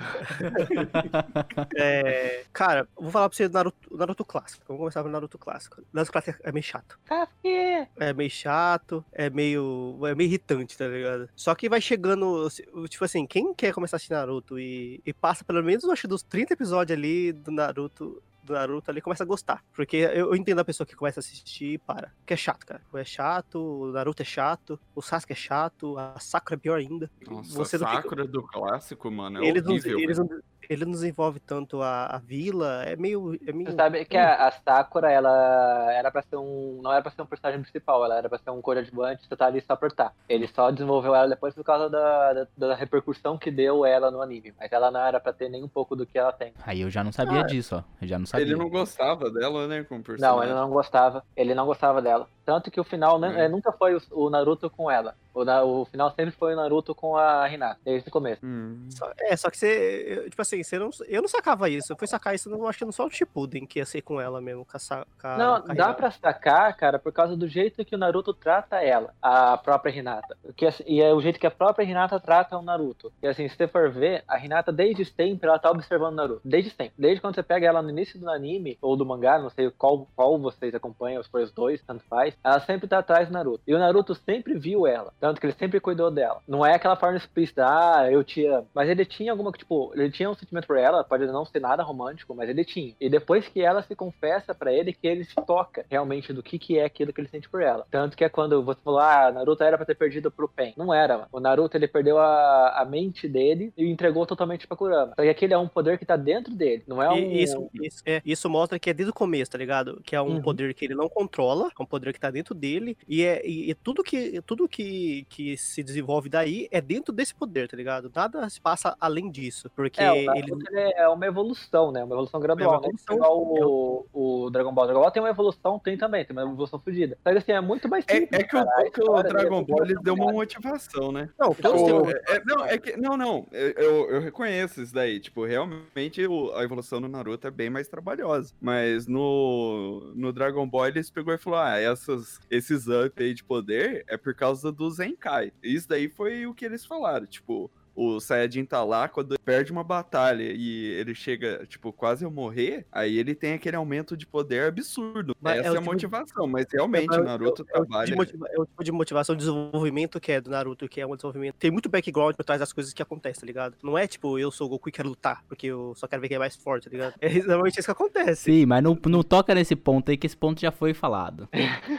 [SPEAKER 6] É, cara, vou falar pra você do Naruto, Naruto clássico. Vamos começar pelo Naruto clássico. Naruto clássico é meio chato.
[SPEAKER 4] Kafka.
[SPEAKER 6] É meio chato, é meio. É meio irritante, tá ligado? Só que vai chegando. Tipo assim, quem quer começar a assistir Naruto e, e passa pelo menos, eu acho, dos 30 episódios ali do Naruto. Do Naruto ali começa a gostar. Porque eu, eu entendo a pessoa que começa a assistir e para. Porque é chato, cara. É chato, o Naruto é chato, o Sasuke é chato, a Sakura é pior ainda.
[SPEAKER 5] Nossa,
[SPEAKER 6] Você não fica-
[SPEAKER 5] Sakura do clássico, mano, é
[SPEAKER 6] eles não,
[SPEAKER 5] horrível.
[SPEAKER 6] eles não, ele não desenvolve tanto a, a vila, é meio. É meio
[SPEAKER 4] Você sabe que a, a Sakura, ela era pra ser um. Não era pra ser um personagem principal, ela era pra ser um coadjuvante, você tá ali só por tá. Ele só desenvolveu ela depois por causa da, da, da repercussão que deu ela no anime. Mas ela não era pra ter nem um pouco do que ela tem.
[SPEAKER 3] Aí eu já não sabia disso, ó. Eu já não sabia.
[SPEAKER 5] Ele não gostava dela, né, como personagem.
[SPEAKER 4] Não, ele não gostava. Ele não gostava dela. Tanto que o final né,
[SPEAKER 5] Hum.
[SPEAKER 4] eh, nunca foi o, o Naruto com ela. O, o final sempre foi o Naruto com a Hinata, desde o começo.
[SPEAKER 5] Hum.
[SPEAKER 6] Só- é, só que você. Tipo assim, você não, eu não sacava isso. Eu fui sacar isso, não, acho que não só o Shippuden, que ia ser com ela mesmo, com a, com a-
[SPEAKER 4] Não,
[SPEAKER 6] com a
[SPEAKER 4] dá pra sacar, cara, por causa do jeito que o Naruto trata ela, a própria Hinata. Que, assim, e é o jeito que a própria Hinata trata o Naruto. E assim, se você for ver, a Hinata desde sempre ela tá observando o Naruto. Desde sempre. Desde quando você pega ela no início do anime, ou do mangá, não sei qual, qual vocês acompanham, se for os dois, tanto faz, ela sempre tá atrás do Naruto. E o Naruto sempre viu ela. Tanto que ele sempre cuidou dela. Não é aquela forma explícita, ah, eu te amo. Mas ele tinha alguma, tipo, ele tinha um sentimento por ela, pode não ser nada romântico, mas ele tinha. E depois que ela se confessa pra ele, que ele se toca realmente do que, que é aquilo que ele sente por ela. Tanto que é quando você falou, ah, Naruto era pra ter perdido pro Pen. Não era, mano. O Naruto, ele perdeu a, a mente dele e entregou totalmente pra Kurama. Só que aquele é um poder que tá dentro dele, não é um...
[SPEAKER 6] Isso, isso, é, isso mostra que é desde o começo, tá ligado? Que é um
[SPEAKER 4] Uhum.
[SPEAKER 6] poder que ele não controla, é um poder que tá dentro dele, e é e, e tudo, que, tudo que, que se desenvolve daí é dentro desse poder, tá ligado? Nada se passa além disso. Porque
[SPEAKER 4] É, o
[SPEAKER 6] ele.
[SPEAKER 4] É uma evolução, né? Uma evolução gradual,
[SPEAKER 6] É uma
[SPEAKER 4] né?
[SPEAKER 6] evolução.
[SPEAKER 4] Igual o, o Dragon Ball. Dragon Ball tem uma evolução, tem também, tem uma evolução fodida. Que assim, é muito mais
[SPEAKER 5] É,
[SPEAKER 4] simples,
[SPEAKER 5] é que o,
[SPEAKER 4] cara.
[SPEAKER 5] É que o
[SPEAKER 4] é
[SPEAKER 5] Dragon Ball ele deu uma motivação, né?
[SPEAKER 6] Não,
[SPEAKER 5] Tipo, é- é- não, é que, não, não, eu, eu reconheço isso daí. Tipo, realmente o- a evolução do Naruto é bem mais trabalhosa. Mas no, no Dragon Ball eles pegou e falou: ah, essas, esses up aí de poder é por causa do Zenkai. Isso daí foi o que eles falaram. Tipo, o Saiyajin tá lá, quando ele perde uma batalha e ele chega, tipo, quase a morrer, aí ele tem aquele aumento de poder absurdo.
[SPEAKER 6] Mas é
[SPEAKER 5] Essa
[SPEAKER 6] o
[SPEAKER 5] é, a
[SPEAKER 6] tipo de-
[SPEAKER 5] motivação, mas realmente
[SPEAKER 6] É,
[SPEAKER 5] o Naruto
[SPEAKER 6] é o, tipo
[SPEAKER 5] trabalha.
[SPEAKER 6] de motiva- é o tipo de motivação, de desenvolvimento que é do Naruto, que é um desenvolvimento. Tem muito background por trás das coisas que acontecem, tá ligado? Não é tipo, eu sou o Goku e quero lutar, porque eu só quero ver quem é mais forte, tá ligado? É exatamente isso que acontece.
[SPEAKER 3] Sim, mas não, não toca nesse ponto aí, que esse ponto já foi falado.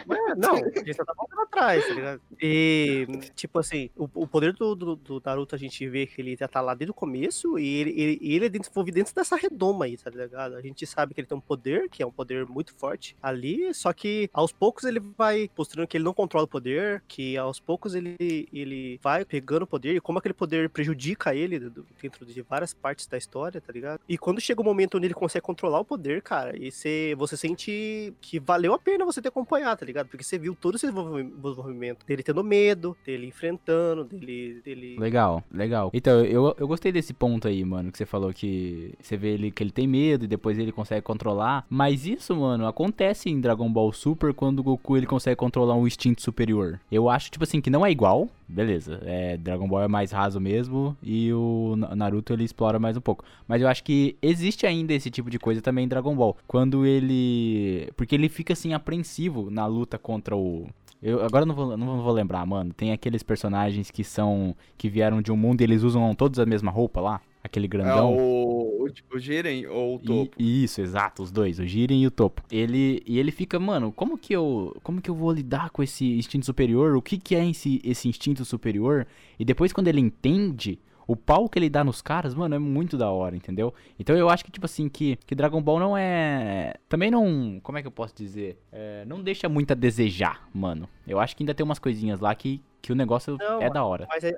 [SPEAKER 6] Mas, não, a gente só tá voltando atrás, tá ligado? E, tipo assim, o, o poder do, do, do Naruto a gente gente vê que ele já tá lá desde o começo e ele, ele, ele é desenvolvido dentro dessa redoma aí, tá ligado? A gente sabe que ele tem um poder, que é um poder muito forte ali, só que aos poucos ele vai mostrando que ele não controla o poder, que aos poucos ele, ele vai pegando o poder e como aquele poder prejudica ele dentro de várias partes da história, tá ligado? E quando chega o momento onde ele consegue controlar o poder, cara, e você, você sente que valeu a pena você ter acompanhado, tá ligado? Porque você viu todo esse desenvolvi- desenvolvimento dele tendo medo, dele enfrentando, dele. dele...
[SPEAKER 3] Legal, legal. Então, eu, eu gostei desse ponto aí, mano, que você falou que você vê ele que ele tem medo e depois ele consegue controlar. Mas isso, mano, acontece em Dragon Ball Super quando o Goku ele consegue controlar um instinto superior. Eu acho, tipo assim, que não é igual. Beleza, é, Dragon Ball é mais raso mesmo e o Na- Naruto ele explora mais um pouco. Mas eu acho que existe ainda esse tipo de coisa também em Dragon Ball. Quando ele. Porque ele fica assim apreensivo na luta contra o. Eu agora não vou, não vou lembrar, mano. Tem aqueles personagens que são. que vieram de um mundo e eles usam todos a mesma roupa lá. Aquele
[SPEAKER 5] É
[SPEAKER 3] grandão.
[SPEAKER 5] o, o, o Jiren ou o
[SPEAKER 3] E-
[SPEAKER 5] Topo.
[SPEAKER 3] isso, exato, os dois, o Jiren e o Topo. Ele e ele fica, mano, como que eu, como que eu vou lidar com esse instinto superior? O que que é esse, esse instinto superior? E depois quando ele entende o pau que ele dá nos caras, mano, é muito da hora, entendeu? Então eu acho que, tipo assim, que, que Dragon Ball não é. Também não. Como é que eu posso dizer? É, não deixa muito a desejar, mano. Eu acho que ainda tem umas coisinhas lá que, que o negócio
[SPEAKER 6] Não,
[SPEAKER 3] é da hora.
[SPEAKER 6] Mas a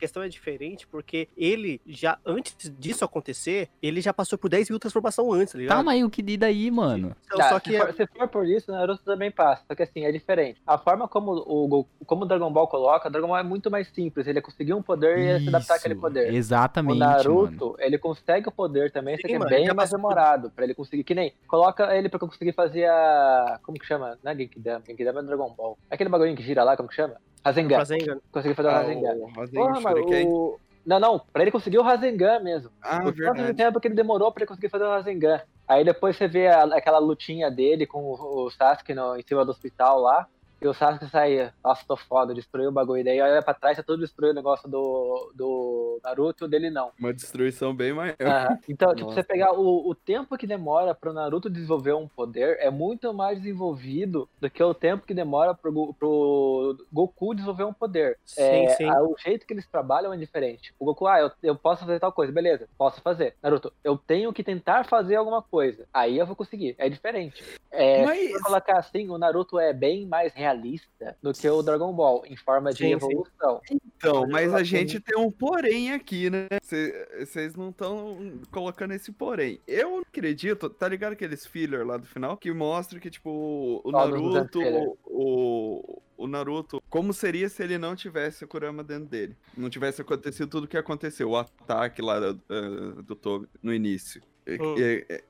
[SPEAKER 6] questão é diferente porque ele já, antes disso acontecer, ele já passou por 10 mil transformações antes, tá ligado?
[SPEAKER 3] Tá, mas o que daí, mano?
[SPEAKER 6] Então,
[SPEAKER 4] Tá,
[SPEAKER 6] só
[SPEAKER 4] se,
[SPEAKER 6] que
[SPEAKER 4] for, se for por isso, Naruto também passa. Só que assim, é diferente. A forma como o, como o Dragon Ball coloca, o Dragon Ball é muito mais simples. Ele conseguiu um poder e ele se adaptar àquele poder. O
[SPEAKER 3] Exatamente, mano.
[SPEAKER 4] Naruto, ele consegue o poder também, só
[SPEAKER 6] Sim,
[SPEAKER 4] que é
[SPEAKER 6] mano,
[SPEAKER 4] bem
[SPEAKER 6] já
[SPEAKER 4] mais demorado pra ele conseguir. Que nem, coloca ele pra conseguir fazer a. Como que chama? Não é Genkidama, Genkidama é Dragon Ball. Aquele bagulhinho que gira lá, como que chama? Rasengan.
[SPEAKER 6] Rasengan.
[SPEAKER 4] Conseguir fazer o
[SPEAKER 5] Ah,
[SPEAKER 4] Rasengan.
[SPEAKER 5] o Rasengan
[SPEAKER 4] Porra, mano,
[SPEAKER 5] Shuriken.
[SPEAKER 4] o... Não, não, pra ele conseguir o Rasengan mesmo.
[SPEAKER 5] Ah,
[SPEAKER 4] o tanto de
[SPEAKER 5] verdade.
[SPEAKER 4] tempo que ele demorou pra ele conseguir fazer o Rasengan. Aí depois você vê a- aquela lutinha dele com o, o Sasuke no- em cima do hospital lá. E o Sasuke saía, nossa, tô foda, destruiu o bagulho. Daí olha pra trás, tá tudo destruiu o negócio do, do Naruto o dele não.
[SPEAKER 5] Uma destruição bem maior.
[SPEAKER 4] Aham. Então, tipo,
[SPEAKER 5] Nossa.
[SPEAKER 4] você pegar o, o tempo que demora pro Naruto desenvolver um poder é muito mais desenvolvido do que o tempo que demora pro, pro Goku desenvolver um poder.
[SPEAKER 6] Sim,
[SPEAKER 4] É,
[SPEAKER 6] sim.
[SPEAKER 4] a- o jeito que eles trabalham é diferente. O Goku, ah, eu, eu posso fazer tal coisa, beleza, posso fazer. Naruto, eu tenho que tentar fazer alguma coisa. Aí eu vou conseguir. É diferente. É,
[SPEAKER 5] Mas-
[SPEAKER 4] Se colocar assim, o Naruto é bem mais realista do que o Dragon Ball, em forma de
[SPEAKER 6] Sim, sim.
[SPEAKER 4] evolução.
[SPEAKER 5] Então, mas a gente tem um porém aqui, né? Vocês não estão colocando esse porém. Eu não acredito, tá ligado aqueles filler lá do final que mostra que, tipo, o Naruto. O, o Naruto, como seria se ele não tivesse a Kurama dentro dele? Não tivesse acontecido tudo o que aconteceu, o ataque lá uh, do Tobi no início.
[SPEAKER 6] Hum.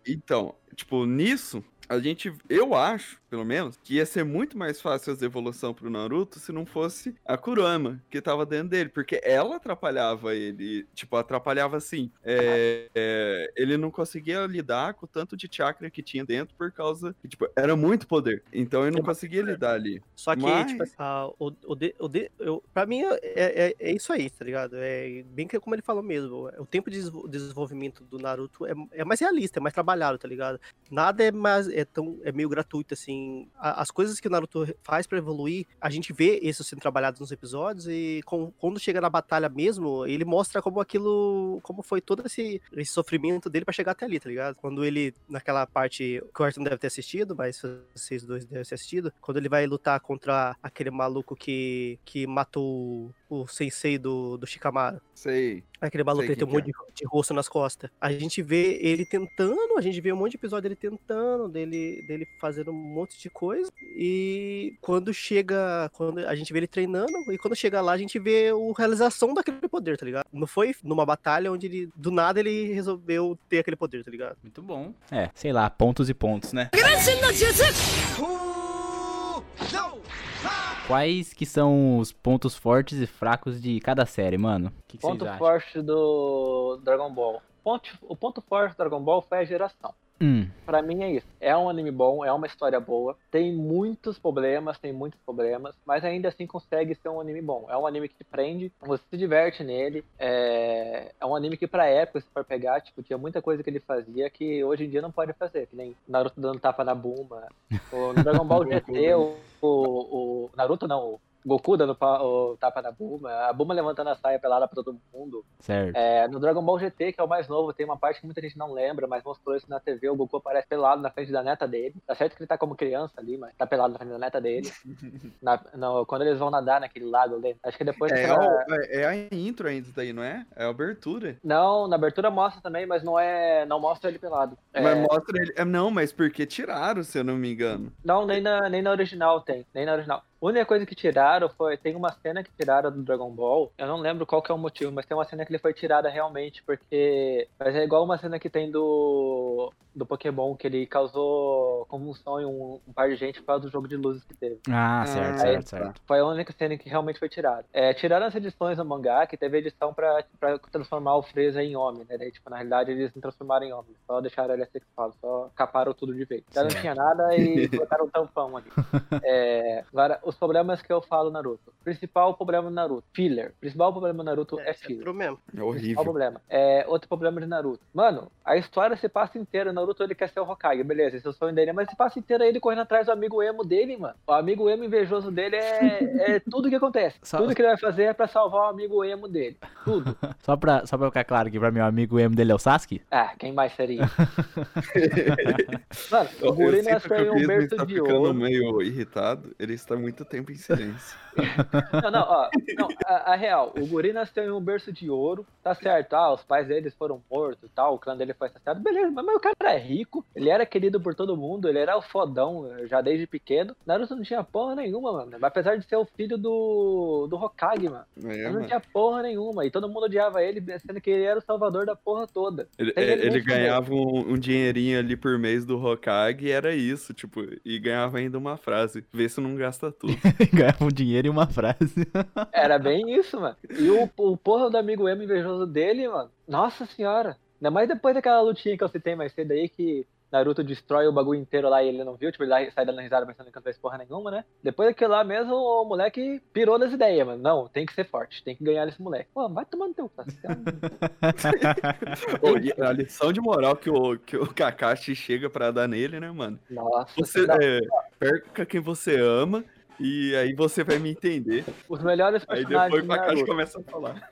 [SPEAKER 5] então, tipo, nisso, a gente, eu acho, pelo menos, que ia ser muito mais fácil a evolução pro Naruto se não fosse a Kurama que tava dentro dele, porque ela atrapalhava ele, tipo, atrapalhava assim. é, é, ele não conseguia lidar com o tanto de chakra que tinha dentro por causa, que, tipo, era muito poder. Então ele não conseguia lidar ali.
[SPEAKER 6] Só que,
[SPEAKER 5] Mas-
[SPEAKER 6] tipo, ah, o, o, de, o de, eu, pra mim é, é, é isso aí, tá ligado? É bem que como ele falou mesmo. O tempo de desenvol- desenvolvimento do Naruto é, é mais realista, é mais trabalhado, tá ligado? Nada é mais é tão é meio gratuito assim. A- as coisas que o Naruto faz pra evoluir, a gente vê isso sendo trabalhado nos episódios e com- quando chega na batalha mesmo, ele mostra como aquilo, como foi todo esse, esse sofrimento dele pra chegar até ali, tá ligado? Quando ele naquela parte que o Arthur não deve ter assistido, mas vocês dois devem ter assistido, quando ele vai lutar contra aquele maluco que que matou o sensei do, do Shikamaru.
[SPEAKER 5] Sei.
[SPEAKER 6] Aquele maluco que tem um monte de, de rosto nas costas. A gente vê ele tentando, a gente vê um monte de episódio dele tentando, dele, dele fazendo um monte de coisa. E quando chega. Quando a gente vê ele treinando, e quando chega lá, a gente vê a realização daquele poder, tá ligado? Não foi numa batalha onde ele, do nada, ele resolveu ter aquele poder, tá ligado?
[SPEAKER 3] Muito bom. É, sei lá, pontos e pontos, né? Quais que são os pontos fortes e fracos de cada série, mano? O que, que
[SPEAKER 4] Ponto forte do Dragon Ball. Ponto, o ponto forte do Dragon Ball foi a geração.
[SPEAKER 3] Hum,
[SPEAKER 4] Pra mim é isso. É um anime bom, é uma história boa. Tem muitos problemas, tem muitos problemas, mas ainda assim consegue ser um anime bom. É um anime que te prende, você se diverte nele. É, é um anime que pra época, se for pegar, tipo, tinha muita coisa que ele fazia que hoje em dia não pode fazer. Que nem Naruto dando tapa na Buma. O no Dragon Ball GT, o, o, o Naruto não, o Goku dando o tapa na Buma, a Buma levantando a saia pelada pra todo mundo.
[SPEAKER 3] Certo.
[SPEAKER 4] É, no Dragon Ball GT, que é o mais novo, tem uma parte que muita gente não lembra, mas mostrou isso na TV, o Goku aparece pelado na frente da neta dele. Tá certo que ele tá como criança ali, mas tá pelado na frente da neta dele. Na- no- quando eles vão nadar naquele lago ali. Acho que depois
[SPEAKER 5] É,
[SPEAKER 4] daquela-
[SPEAKER 5] o- é- é a intro ainda isso daí, não é? É a abertura.
[SPEAKER 4] Não, na abertura mostra também, mas não é. Não mostra ele pelado. É,
[SPEAKER 5] Mas mostra ele. é, Não, mas porque tiraram, se eu não me engano.
[SPEAKER 4] Não, nem na, nem na original tem. Nem na original. A única coisa que tiraram foi. Tem uma cena que tiraram do Dragon Ball. Eu não lembro qual que é o motivo, mas tem uma cena que ele foi tirada realmente, porque. Mas é igual uma cena que tem do. Do Pokémon, que ele causou convulsão em um, um par de gente por causa do jogo de luzes que teve.
[SPEAKER 3] Ah, certo, certo, certo.
[SPEAKER 4] Foi a única cena que realmente foi tirada. É, tiraram as edições do mangá, que teve edição pra, pra transformar o Freeza em homem, né? Daí, tipo, na realidade, eles não transformaram em homem. Só deixaram ele assexuado, só caparam tudo de vez. Já não tinha nada e botaram um tampão ali. É, agora, os problemas que eu falo Naruto. Principal problema do Naruto, filler. Principal problema do Naruto é,
[SPEAKER 6] É,
[SPEAKER 4] filler.
[SPEAKER 6] true mesmo.
[SPEAKER 5] É horrível.
[SPEAKER 4] problema? É, outro problema de Naruto. Mano, a história se passa inteira. Naruto ele quer ser o Hokage, beleza, esse é o sonho dele, mas se passa inteira ele correndo atrás do amigo emo dele, mano. O amigo emo invejoso dele é, é tudo que acontece.
[SPEAKER 3] Só-
[SPEAKER 4] Tudo que ele vai fazer é pra salvar o amigo emo dele. Tudo.
[SPEAKER 3] Só pra, só pra ficar claro aqui pra meu amigo o M dele é o Sasuke?
[SPEAKER 4] Ah, quem mais seria? mano, o
[SPEAKER 5] Eu,
[SPEAKER 4] Guri nasceu
[SPEAKER 5] que
[SPEAKER 4] em
[SPEAKER 5] o
[SPEAKER 4] um berço
[SPEAKER 5] está
[SPEAKER 4] de
[SPEAKER 5] ficando
[SPEAKER 4] ouro.
[SPEAKER 5] meio irritado. Ele está muito tempo em silêncio.
[SPEAKER 4] Não, não, ó. Não, a, a real, o Guri nasceu em um berço de ouro, tá certo. Ah, os pais deles foram mortos e tal, o clã dele foi assassinado. Beleza, mas, mas o cara é rico, ele era querido por todo mundo, ele era o fodão eh, já desde pequeno. Naruto não tinha porra nenhuma, mano. Apesar de ser o filho do, do Hokage, mano.
[SPEAKER 5] É,
[SPEAKER 4] Ele não
[SPEAKER 5] mano.
[SPEAKER 4] tinha porra nenhuma. E todo mundo odiava ele, sendo que ele era o salvador da porra toda.
[SPEAKER 5] Ele,
[SPEAKER 4] Tem
[SPEAKER 5] é,
[SPEAKER 4] ele
[SPEAKER 5] ele ganhava um, um dinheirinho ali por mês do Hokage e era isso, tipo, e ganhava ainda uma frase, vê se não gasta tudo.
[SPEAKER 3] Ganhava um dinheiro e uma frase.
[SPEAKER 4] Era bem isso, mano. E o, o porra do amigo emo invejoso dele, mano. Nossa senhora. Ainda mais depois daquela lutinha que eu citei mais cedo aí, que Naruto destrói o bagulho inteiro lá e ele não viu. Tipo, ele lá- sai dando risada pensando que não fez porra nenhuma, né? Depois daquilo lá mesmo, o moleque pirou das ideias, mano. Não, tem que ser forte. Tem que ganhar esse moleque. Pô, vai tomando teu você é
[SPEAKER 5] a lição de moral que o, que o Kakashi chega pra dar nele, né, mano?
[SPEAKER 4] Nossa.
[SPEAKER 5] Você é, perca quem você ama e aí você vai me entender.
[SPEAKER 4] Os melhores
[SPEAKER 5] Aí
[SPEAKER 4] personagens
[SPEAKER 5] depois
[SPEAKER 4] de
[SPEAKER 5] o Kakashi
[SPEAKER 4] Naruto.
[SPEAKER 5] começa a falar.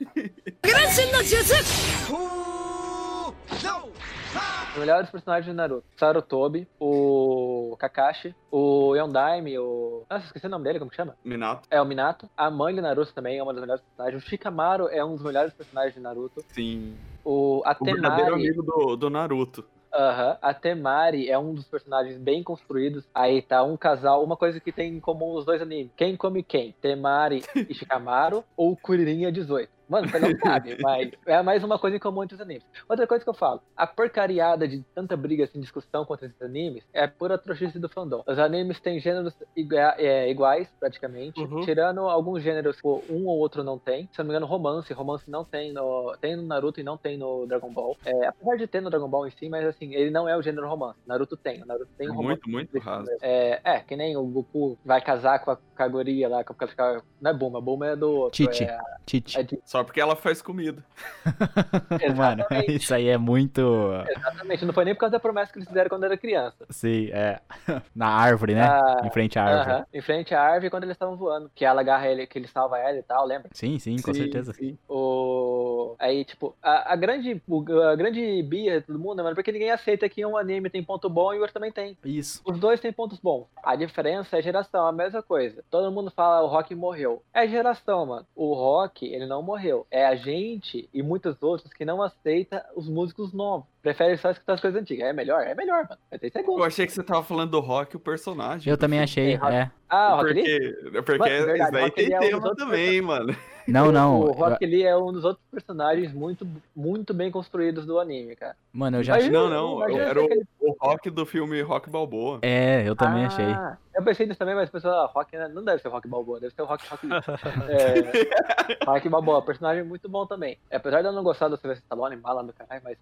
[SPEAKER 4] Os melhores personagens de Naruto. Sarutobi, o Kakashi, o Yondaime, o... Nossa, esqueci o nome dele, como que chama?
[SPEAKER 5] Minato,
[SPEAKER 4] É o Minato. A mãe de Naruto também é uma das melhores personagens. O Shikamaru é um dos melhores personagens de Naruto.
[SPEAKER 5] sim.
[SPEAKER 4] O, a
[SPEAKER 5] O verdadeiro amigo do, do Naruto.
[SPEAKER 4] Aham, a Temari é um dos personagens bem construídos. Aí tá um casal, uma coisa que tem em comum os dois animes. Quem come quem? Temari e Shikamaru ou Kuririn 18? Mano, você não sabe, mas é mais uma coisa em comum entre os animes. Outra coisa que eu falo, a porcariada de tanta briga, assim, discussão contra esses animes é pura trouxice do fandom. Os animes têm gêneros igua- é, iguais, praticamente,
[SPEAKER 6] Uhum.
[SPEAKER 4] tirando alguns gêneros que um ou outro não tem. Se eu não me engano, romance. Romance não tem no, tem no Naruto e não tem no Dragon Ball. É, apesar de ter no Dragon Ball em si, mas assim, ele não é o gênero romance. Naruto tem. Naruto tem romance.
[SPEAKER 5] Muito, muito raso.
[SPEAKER 4] É, é, que nem o Goku vai casar com a Kaguria lá, com a, não é Buma, Buma é do outro.
[SPEAKER 3] Tite.
[SPEAKER 4] É,
[SPEAKER 3] Tite.
[SPEAKER 4] é de,
[SPEAKER 5] Só porque ela faz comida.
[SPEAKER 3] Mano, isso aí é muito.
[SPEAKER 4] exatamente. Não foi nem por causa da promessa que eles fizeram quando era criança.
[SPEAKER 3] Sim, é. Na árvore, né?
[SPEAKER 4] Ah,
[SPEAKER 3] em frente à árvore.
[SPEAKER 4] Aham, em frente à árvore quando eles estavam voando. Que ela agarra ele, que ele salva ela e tal, lembra?
[SPEAKER 3] Sim, sim, com
[SPEAKER 5] Sim,
[SPEAKER 3] certeza.
[SPEAKER 5] sim.
[SPEAKER 4] O... Aí, tipo, a, a grande, a grande bia de todo mundo, mano, porque ninguém aceita que um anime tem ponto bom e o outro também tem.
[SPEAKER 3] Isso.
[SPEAKER 4] Os dois têm pontos bons. A diferença é geração, a mesma coisa. Todo mundo fala o Rock morreu. É geração, mano. O Rock, ele não morreu. É a gente e muitos outros que não aceita os músicos novos. Prefere só escutar as coisas antigas. É melhor? É melhor, mano. Mas isso é
[SPEAKER 5] Eu achei que você tava falando do Rock, o personagem.
[SPEAKER 3] Eu também achei,
[SPEAKER 4] Rock-
[SPEAKER 3] é.
[SPEAKER 4] Ah, o Rock Lee?
[SPEAKER 5] Porque, porque
[SPEAKER 4] Mano, verdade,
[SPEAKER 5] isso daí tem
[SPEAKER 4] é
[SPEAKER 5] tema também, mano.
[SPEAKER 3] Não, não.
[SPEAKER 4] O
[SPEAKER 3] eu-
[SPEAKER 4] Rock Lee é um dos outros personagens muito, muito bem construídos do anime, cara.
[SPEAKER 3] Mano, eu já achei.
[SPEAKER 5] Não, não. Era o,
[SPEAKER 4] aquele-
[SPEAKER 5] o Rock do filme Rock Balboa.
[SPEAKER 3] É, eu também achei.
[SPEAKER 4] Ah, Eu pensei nisso também, mas pessoal, ah, Rock né, não deve ser Rock Balboa, deve ser o Rock Rock Lee. é, Rock Balboa, personagem muito bom também. Apesar de eu não gostar do Sylvester Stallone, mala do caralho, mas.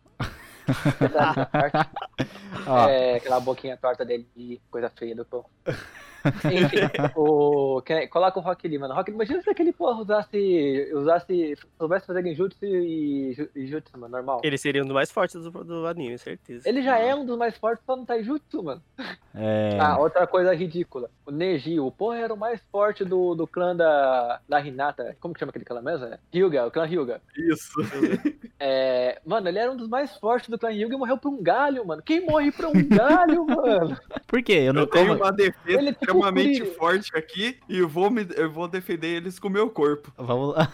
[SPEAKER 3] Ó,
[SPEAKER 4] é, aquela boquinha torta dele de coisa feia do pão. Enfim, o, que- coloca o Rock Lee, mano. Rock, imagina se aquele porra usasse. usasse. soubesse fazer genjutsu e, e jutsu, mano, normal.
[SPEAKER 6] Ele seria um dos mais fortes do, do anime, certeza.
[SPEAKER 4] Ele já é um dos mais fortes só no Taijutsu, mano.
[SPEAKER 3] é.
[SPEAKER 4] Ah, outra coisa ridícula ridícula. O Neji, o porra era o mais forte do, do clã da, da Hinata. Como que chama aquele clã mesmo? É? Hyuga, o clã Hyuga.
[SPEAKER 5] Isso.
[SPEAKER 4] É, mano, ele era um dos mais fortes do clã Hyuga e morreu pra um galho, mano. Quem morre pra um galho, mano?
[SPEAKER 3] Por quê? Eu não
[SPEAKER 5] Eu tenho
[SPEAKER 3] como.
[SPEAKER 5] uma defesa
[SPEAKER 4] Ele é tipo
[SPEAKER 5] extremamente forte aqui e eu vou, me, eu vou defender eles com o meu corpo.
[SPEAKER 3] Vamos lá.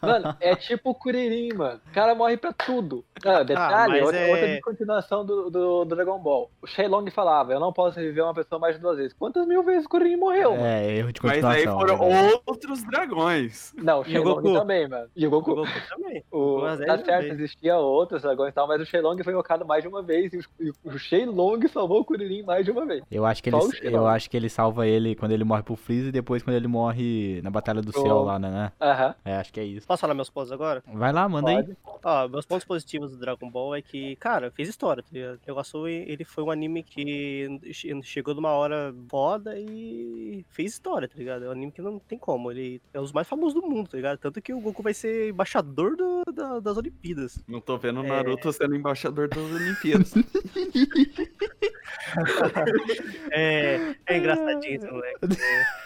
[SPEAKER 4] Mano, é tipo o Kuririn, mano. O cara morre pra tudo. Ah, detalhe,
[SPEAKER 6] mas
[SPEAKER 4] outra,
[SPEAKER 6] é-
[SPEAKER 4] outra descontinuação do, do, do Dragon Ball. O Shenlong falava, eu não posso reviver uma pessoa mais de duas vezes. Quantas mil vezes o Kuririn morreu, mano?
[SPEAKER 3] É, erro de
[SPEAKER 5] Mas
[SPEAKER 3] continuação.
[SPEAKER 5] aí foram
[SPEAKER 3] verdade.
[SPEAKER 5] outros dragões.
[SPEAKER 4] Não, o Shenlong
[SPEAKER 6] Goku?
[SPEAKER 4] também, mano. E o Goku.
[SPEAKER 6] O Goku também.
[SPEAKER 4] O,
[SPEAKER 6] Mas
[SPEAKER 4] tá certo,
[SPEAKER 6] também.
[SPEAKER 4] existia outros dragões e tal, mas o Shenlong foi invocado mais de uma vez e o, o Shenlong salvou o Kuririn mais de uma vez.
[SPEAKER 3] Eu acho que ele,
[SPEAKER 4] Só
[SPEAKER 3] eu acho que ele salva ele quando ele morre pro Freeza e depois quando ele morre na Batalha do Céu lá, né? né?
[SPEAKER 4] Aham.
[SPEAKER 3] É, acho que é isso.
[SPEAKER 6] Posso falar meus pontos agora?
[SPEAKER 3] Vai lá, manda aí.
[SPEAKER 4] Pode.
[SPEAKER 6] Ó, meus pontos positivos do Dragon Ball é que, cara, fez história, tá ligado? O negócio, ele foi um anime que che- chegou numa hora foda e fez história, tá ligado? É um anime que não tem como, ele é um dos mais famosos do mundo, tá ligado? Tanto que o Goku vai ser embaixador do- da- das Olimpíadas.
[SPEAKER 5] Não tô vendo o
[SPEAKER 6] É.
[SPEAKER 5] Naruto sendo embaixador das Olimpíadas.
[SPEAKER 6] É, é engraçadinho esse moleque.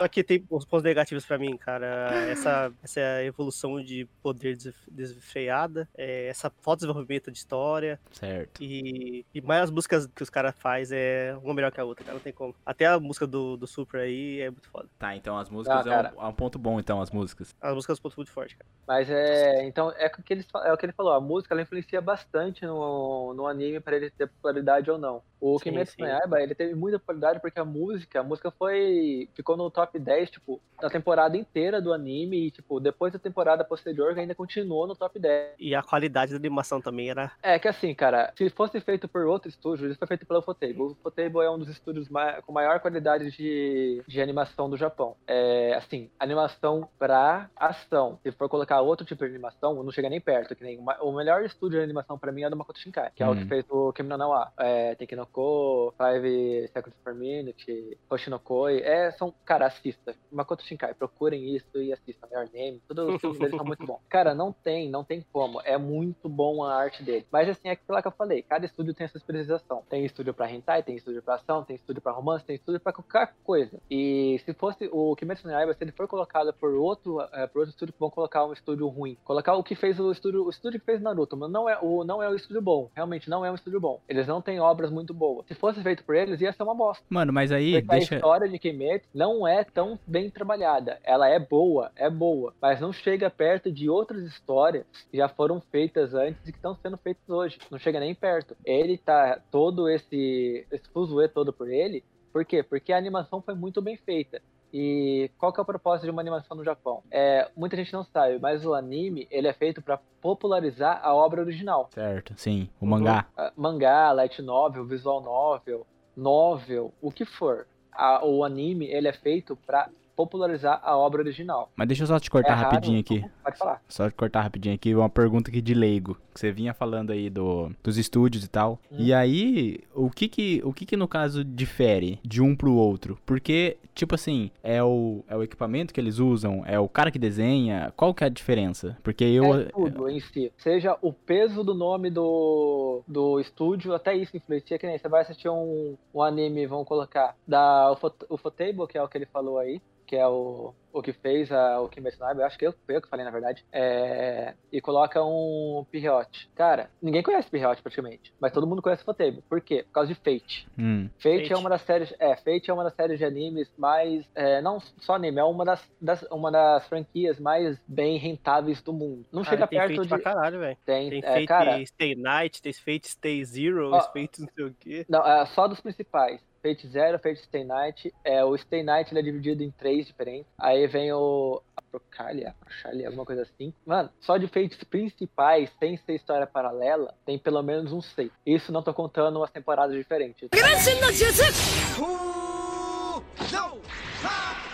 [SPEAKER 6] Só que tem os pontos negativos pra mim, cara. Essa, essa evolução de poder des- desfreada, é, essa falta de desenvolvimento de história,
[SPEAKER 3] Certo.
[SPEAKER 6] E, e mais as músicas que os caras fazem é uma melhor que a outra, cara. Não tem como. Até a música do, do Super aí é muito foda.
[SPEAKER 3] Tá, então as músicas
[SPEAKER 4] Ah,
[SPEAKER 3] é, um, é um ponto bom, então, as músicas.
[SPEAKER 6] As músicas são muito forte, cara.
[SPEAKER 4] Mas é. Então, é o que ele, é o que ele falou. A música ela influencia bastante no, no anime pra ele ter popularidade ou não. O Kimetsu no. Yaiba, ele teve muita popularidade porque a música, a música foi. ficou no top 10, tipo, na temporada inteira do anime e, tipo, depois da temporada posterior ainda continuou no top 10.
[SPEAKER 6] E a qualidade da animação também era.
[SPEAKER 4] É que assim, cara, se fosse feito por outro estúdio, isso foi feito pela Ufotable. O Ufotable é um dos estúdios ma- com maior qualidade de, de animação do Japão. É, assim, animação pra ação. Se for colocar outro tipo de animação, não chega nem perto. Que nem o ma- o melhor estúdio de animação pra mim é do Makoto Shinkai, que é o que
[SPEAKER 3] Hum.
[SPEAKER 4] fez o Kimi no Na wa, é, Tekinoko, Five Seconds per Minute, Hoshinokoi. É, são, cara, assista. Makoto Shinkai, procurem isso e assistam. Your Name, tudo os filmes deles são muito bons. Cara, não tem, não tem como. É muito bom a arte dele. Mas assim, é aquilo lá que eu falei. Cada estúdio tem a sua especialização. Tem estúdio pra hentai, tem estúdio pra ação, tem estúdio pra romance, tem estúdio pra qualquer coisa. E se fosse o Kimetsu no Yaiba, se ele for colocado por outro, é, por outro estúdio, vão colocar um estúdio ruim. Colocar o que fez o estúdio, o estúdio que fez Naruto, mas não é o não é o estúdio bom. Realmente não é um estúdio bom. Eles não têm obras muito boas. Se fosse feito por eles, ia ser uma bosta.
[SPEAKER 3] Mano, mas aí,
[SPEAKER 4] Porque a
[SPEAKER 3] deixa.
[SPEAKER 4] história de Kimetsu não é tão bem trabalhada. Ela é boa, é boa, mas não chega perto de outras histórias que já foram feitas antes e que estão sendo feitas hoje. Não chega nem perto. Ele tá todo esse esse fuzuê todo por ele. Por quê? Porque a animação foi muito bem feita. E qual que é o propósito de uma animação no Japão? É, muita gente não sabe, mas o anime ele é feito para popularizar a obra original.
[SPEAKER 3] Certo, sim. O mangá.
[SPEAKER 4] Ah, mangá, light novel, visual novel, novel, o que for. A- o anime ele é feito para popularizar a obra original.
[SPEAKER 3] Mas deixa eu só te cortar
[SPEAKER 4] É raro,
[SPEAKER 3] rapidinho aqui.
[SPEAKER 4] Pode falar.
[SPEAKER 3] Só te cortar rapidinho aqui, uma pergunta aqui de leigo. Que você vinha falando aí do, dos estúdios e tal.
[SPEAKER 4] Hum.
[SPEAKER 3] E aí, o que que, o que que no caso difere de um pro outro? Porque, tipo assim, é o, é o equipamento que eles usam? É o cara que desenha? Qual que é a diferença? Porque eu...
[SPEAKER 4] É tudo em si. Seja o peso do nome do, do estúdio, até isso influencia. Que nem você vai assistir um, um anime, vão colocar, da Ufot- Ufotable, que é o que ele falou aí, que é o, o que fez a, o Kimetsu no Yaiba, eu acho que eu, foi eu que falei, na verdade, é, e coloca um Pirriote. Cara, ninguém conhece Pirriote praticamente, mas todo mundo conhece Ufotable. Por quê? Por causa de Fate.
[SPEAKER 3] Hum,
[SPEAKER 4] Fate,
[SPEAKER 6] Fate.
[SPEAKER 4] é uma das séries, é, Fate é uma das séries de animes mais, é, não só anime, é uma das, das- uma das franquias mais bem rentáveis do mundo. Não
[SPEAKER 6] Cara,
[SPEAKER 4] chega
[SPEAKER 6] tem
[SPEAKER 4] perto
[SPEAKER 6] feito
[SPEAKER 4] de
[SPEAKER 6] pra caralho, velho.
[SPEAKER 4] tem,
[SPEAKER 6] Tem
[SPEAKER 4] é,
[SPEAKER 6] feito
[SPEAKER 4] cara,
[SPEAKER 6] Stay Night, tem feito Stay Zero,
[SPEAKER 4] Ó.
[SPEAKER 6] feito não sei o quê.
[SPEAKER 4] não, é só dos principais. Fate Zero, Fate Stay Night. É, o Stay Night ele é dividido em três diferentes. Aí vem o Aprocalia, Aprocalia, alguma coisa assim. Mano, só de Fates principais, sem ser história paralela, tem pelo menos uns seis. Isso não tô contando umas temporadas diferentes.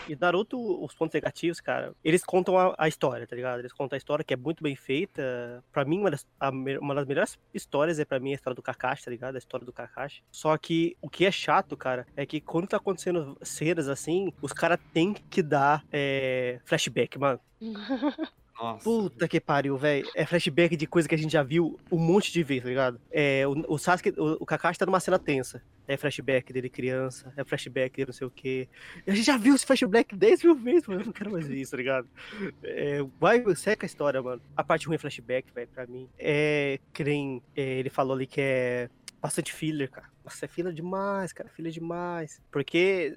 [SPEAKER 6] E Naruto, os pontos negativos, cara, eles contam a, a história, tá ligado? Eles contam a história que é muito bem feita. Pra mim, uma das, a uma das melhores histórias é pra mim a história do Kakashi, tá ligado? A história do Kakashi. Só que o que é chato, cara, é que quando tá acontecendo cenas assim, os caras têm que dar é, flashback, mano.
[SPEAKER 5] Nossa.
[SPEAKER 6] Puta que pariu, velho. É flashback de coisa que a gente já viu um monte de vezes, tá ligado? É, o, o Sasuke, o, o Kakashi tá numa cena tensa. É flashback dele criança, é flashback dele não sei o quê. A gente já viu esse flashback 10 mil vezes, mano. Eu não quero mais ver isso, tá ligado? É, vai, seca a história, mano. A parte ruim é flashback, velho, pra mim. É, nem é, ele falou ali que é bastante filler, cara. Nossa, é fila demais, cara. Fila demais. Porque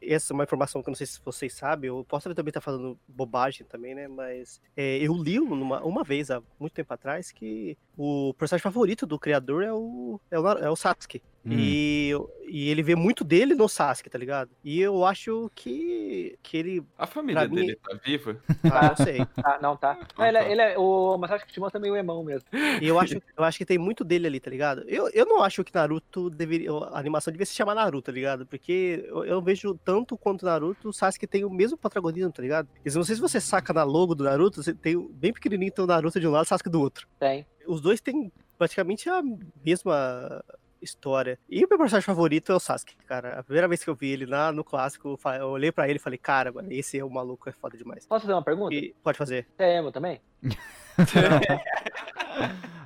[SPEAKER 6] essa é uma informação que eu não sei se vocês sabem. Eu posso também estar falando bobagem também, né? Mas é, eu li uma, uma vez, há muito tempo atrás, que o personagem favorito do criador é o, é o, é o Sasuke.
[SPEAKER 3] Hum.
[SPEAKER 6] E, e ele vê muito dele no Sasuke, tá ligado? E eu acho que, que ele.
[SPEAKER 5] A família
[SPEAKER 6] mim-
[SPEAKER 5] dele tá viva?
[SPEAKER 6] Ah, não sei.
[SPEAKER 4] Ah, não, tá. Não,
[SPEAKER 5] Ah,
[SPEAKER 4] ele, é-
[SPEAKER 5] tá.
[SPEAKER 4] ele é, o Masashi Kishimoto é meio emão mesmo.
[SPEAKER 6] E eu acho, eu acho que tem muito dele ali, tá ligado? Eu, eu não acho que Naruto deveria. A animação devia se chamar Naruto, tá ligado? Porque eu, eu vejo tanto quanto Naruto, o Sasuke tem o mesmo protagonismo, tá ligado? E não sei se você saca na logo do Naruto, você tem o- bem pequenininho tem o Naruto de um lado e o Sasuke do outro.
[SPEAKER 4] Tem.
[SPEAKER 6] Os dois têm praticamente a mesma história. E o meu personagem favorito é o Sasuke, cara. A primeira vez que eu vi ele lá no clássico, eu olhei pra ele e falei, cara, mano, esse é o maluco, é foda demais.
[SPEAKER 4] Posso fazer uma pergunta?
[SPEAKER 6] E pode fazer.
[SPEAKER 4] Você é emo também?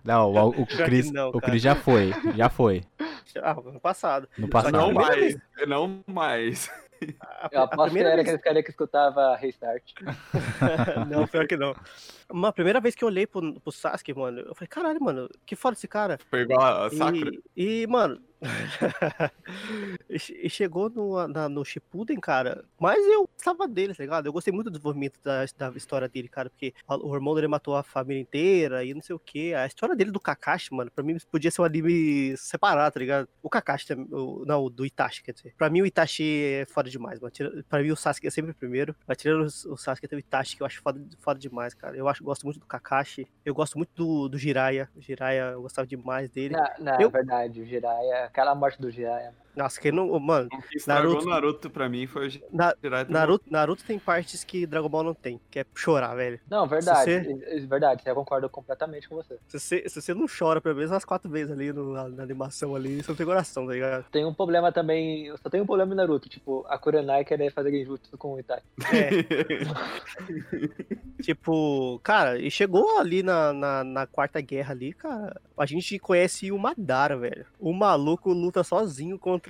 [SPEAKER 3] Não, o, o Chris,
[SPEAKER 6] não,
[SPEAKER 3] o. Chris já foi. Já foi.
[SPEAKER 6] Ah, ano passado.
[SPEAKER 3] No passado.
[SPEAKER 5] Não mais. Não mais.
[SPEAKER 6] a-
[SPEAKER 4] Eu
[SPEAKER 6] a
[SPEAKER 4] aposto que
[SPEAKER 6] primeira
[SPEAKER 4] era
[SPEAKER 6] vez-
[SPEAKER 4] aquele cara que escutava Restart.
[SPEAKER 6] não, pior que não. Uma primeira vez que eu olhei pro, pro Sasuke, mano, eu falei, caralho, mano, que foda esse cara.
[SPEAKER 5] Foi igual a Sakura.
[SPEAKER 6] E, e, mano, e che- chegou no, na- no Shippuden, cara, mas eu gostava dele, tá ligado? Eu gostei muito do desenvolvimento da, da história dele, cara, porque o irmão dele matou a família inteira e não sei o que. A história dele do Kakashi, mano, pra mim podia ser um anime separado, tá ligado? O Kakashi, também- o- não, o do Itachi, quer dizer. Pra mim o Itachi é foda demais, mano. Pra mim o Sasuke é sempre o primeiro, mas tirando o, o Sasuke tem o Itachi, que eu acho foda, foda demais, cara. Eu acho, gosto muito do Kakashi, eu gosto muito do, do Jiraiya. O Jiraiya, eu gostava demais dele.
[SPEAKER 4] Na, na
[SPEAKER 6] Eu-
[SPEAKER 4] verdade, o Jiraiya, aquela morte do Jiraiya.
[SPEAKER 6] Nossa, que não, mano,
[SPEAKER 5] O que
[SPEAKER 6] Naruto-
[SPEAKER 5] Naruto, pra mim foi
[SPEAKER 6] Na- Naruto, Naruto tem partes que Dragon Ball não tem, que é chorar, velho.
[SPEAKER 4] Não, verdade.
[SPEAKER 6] você-
[SPEAKER 4] é- é verdade, eu concordo completamente com você.
[SPEAKER 6] Se você, se você não chora pelo menos umas quatro vezes ali no- na, na animação ali, você não tem coração, tá ligado?
[SPEAKER 4] Tem um problema também, eu só tenho um problema em Naruto, tipo, a Kurenai querer fazer genjutsu com o Itachi.
[SPEAKER 6] Tipo, cara, e chegou ali na, na, na quarta guerra ali, cara. A gente conhece o Madara, velho. O maluco luta sozinho contra,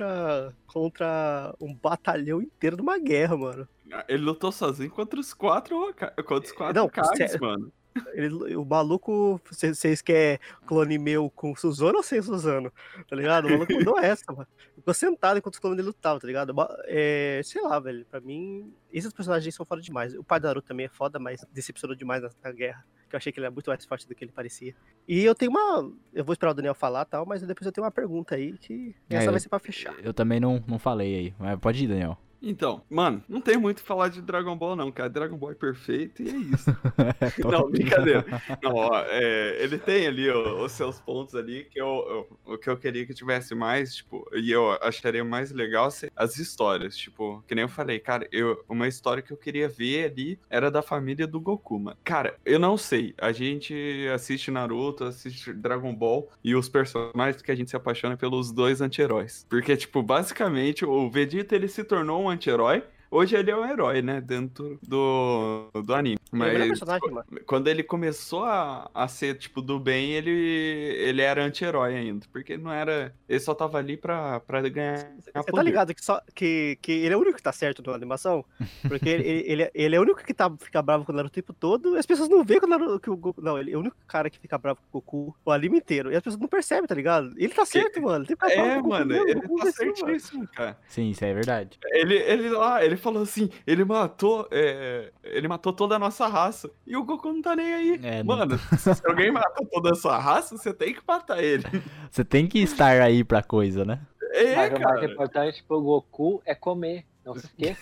[SPEAKER 6] contra um batalhão inteiro de uma guerra, mano.
[SPEAKER 5] Ele lutou sozinho contra os quatro, contra os quatro
[SPEAKER 6] Não, sério.
[SPEAKER 5] mano.
[SPEAKER 6] Ele, o maluco, vocês querem clone meu com Suzano ou sem Suzano? Tá ligado? O maluco mandou essa, mano. Ficou sentado enquanto os clones dele lutavam, tá ligado? É, sei lá, velho. Pra mim, esses personagens são foda demais. O pai do Naruto também é foda, mas decepcionou demais na, na guerra. Que eu achei que ele era muito mais forte do que ele parecia. E eu tenho uma. Eu vou esperar o Daniel falar e tal, mas depois eu tenho uma pergunta aí que
[SPEAKER 3] É,
[SPEAKER 6] essa vai ser pra fechar.
[SPEAKER 3] Eu também não, não falei aí. Mas pode ir, Daniel.
[SPEAKER 5] Então, mano, não tem muito o que falar de Dragon Ball, não, cara. Dragon Ball é perfeito e é isso. não, brincadeira. Não, ó, é, ele tem ali ó, os seus pontos ali que eu, o que eu queria que tivesse mais, tipo, e eu acharia mais legal as histórias, tipo, que nem eu falei, cara, eu, uma história que eu queria ver ali era da família do Goku, mano. Cara, eu não sei, a gente assiste Naruto, assiste Dragon Ball e os personagens que a gente se apaixona pelos dois anti-heróis. Porque, tipo, basicamente o Vegeta ele se tornou um anti-herói. Hoje ele é um herói, né? Dentro do, do anime.
[SPEAKER 6] Ele é o
[SPEAKER 5] Mas
[SPEAKER 6] personagem, mano.
[SPEAKER 5] quando ele começou a, a ser, tipo, do bem, ele, ele era anti-herói ainda. Porque ele não era. Ele só tava ali pra, pra ganhar.
[SPEAKER 6] Você tá ligado que, só, que, que ele é o único que tá certo na animação? Porque ele, ele, ele é- ele é o único que tá, fica bravo com o Naruto o tempo todo, e as pessoas não veem que o Naruto, que o Goku... Não, ele é o único cara que fica bravo com o Goku o anime inteiro, e as pessoas não percebem, tá ligado? Ele tá certo, mano. Ele tem que ficar bravo
[SPEAKER 5] É,
[SPEAKER 6] com o Goku
[SPEAKER 5] mano,
[SPEAKER 6] mesmo,
[SPEAKER 5] ele
[SPEAKER 6] o Goku
[SPEAKER 5] tá
[SPEAKER 6] mano.
[SPEAKER 5] certíssimo, cara.
[SPEAKER 3] Sim, isso é verdade.
[SPEAKER 5] Ele, ele lá, ele falou assim, ele matou, é, ele matou toda a nossa raça. E o Goku não tá nem aí.
[SPEAKER 3] É, não-
[SPEAKER 5] Mano, se alguém mata toda a sua raça, você tem que matar ele.
[SPEAKER 3] Você tem que estar aí pra coisa, né?
[SPEAKER 5] É,
[SPEAKER 4] Mas o mais
[SPEAKER 5] cara.
[SPEAKER 4] importante pro Goku é comer. Não se esqueça.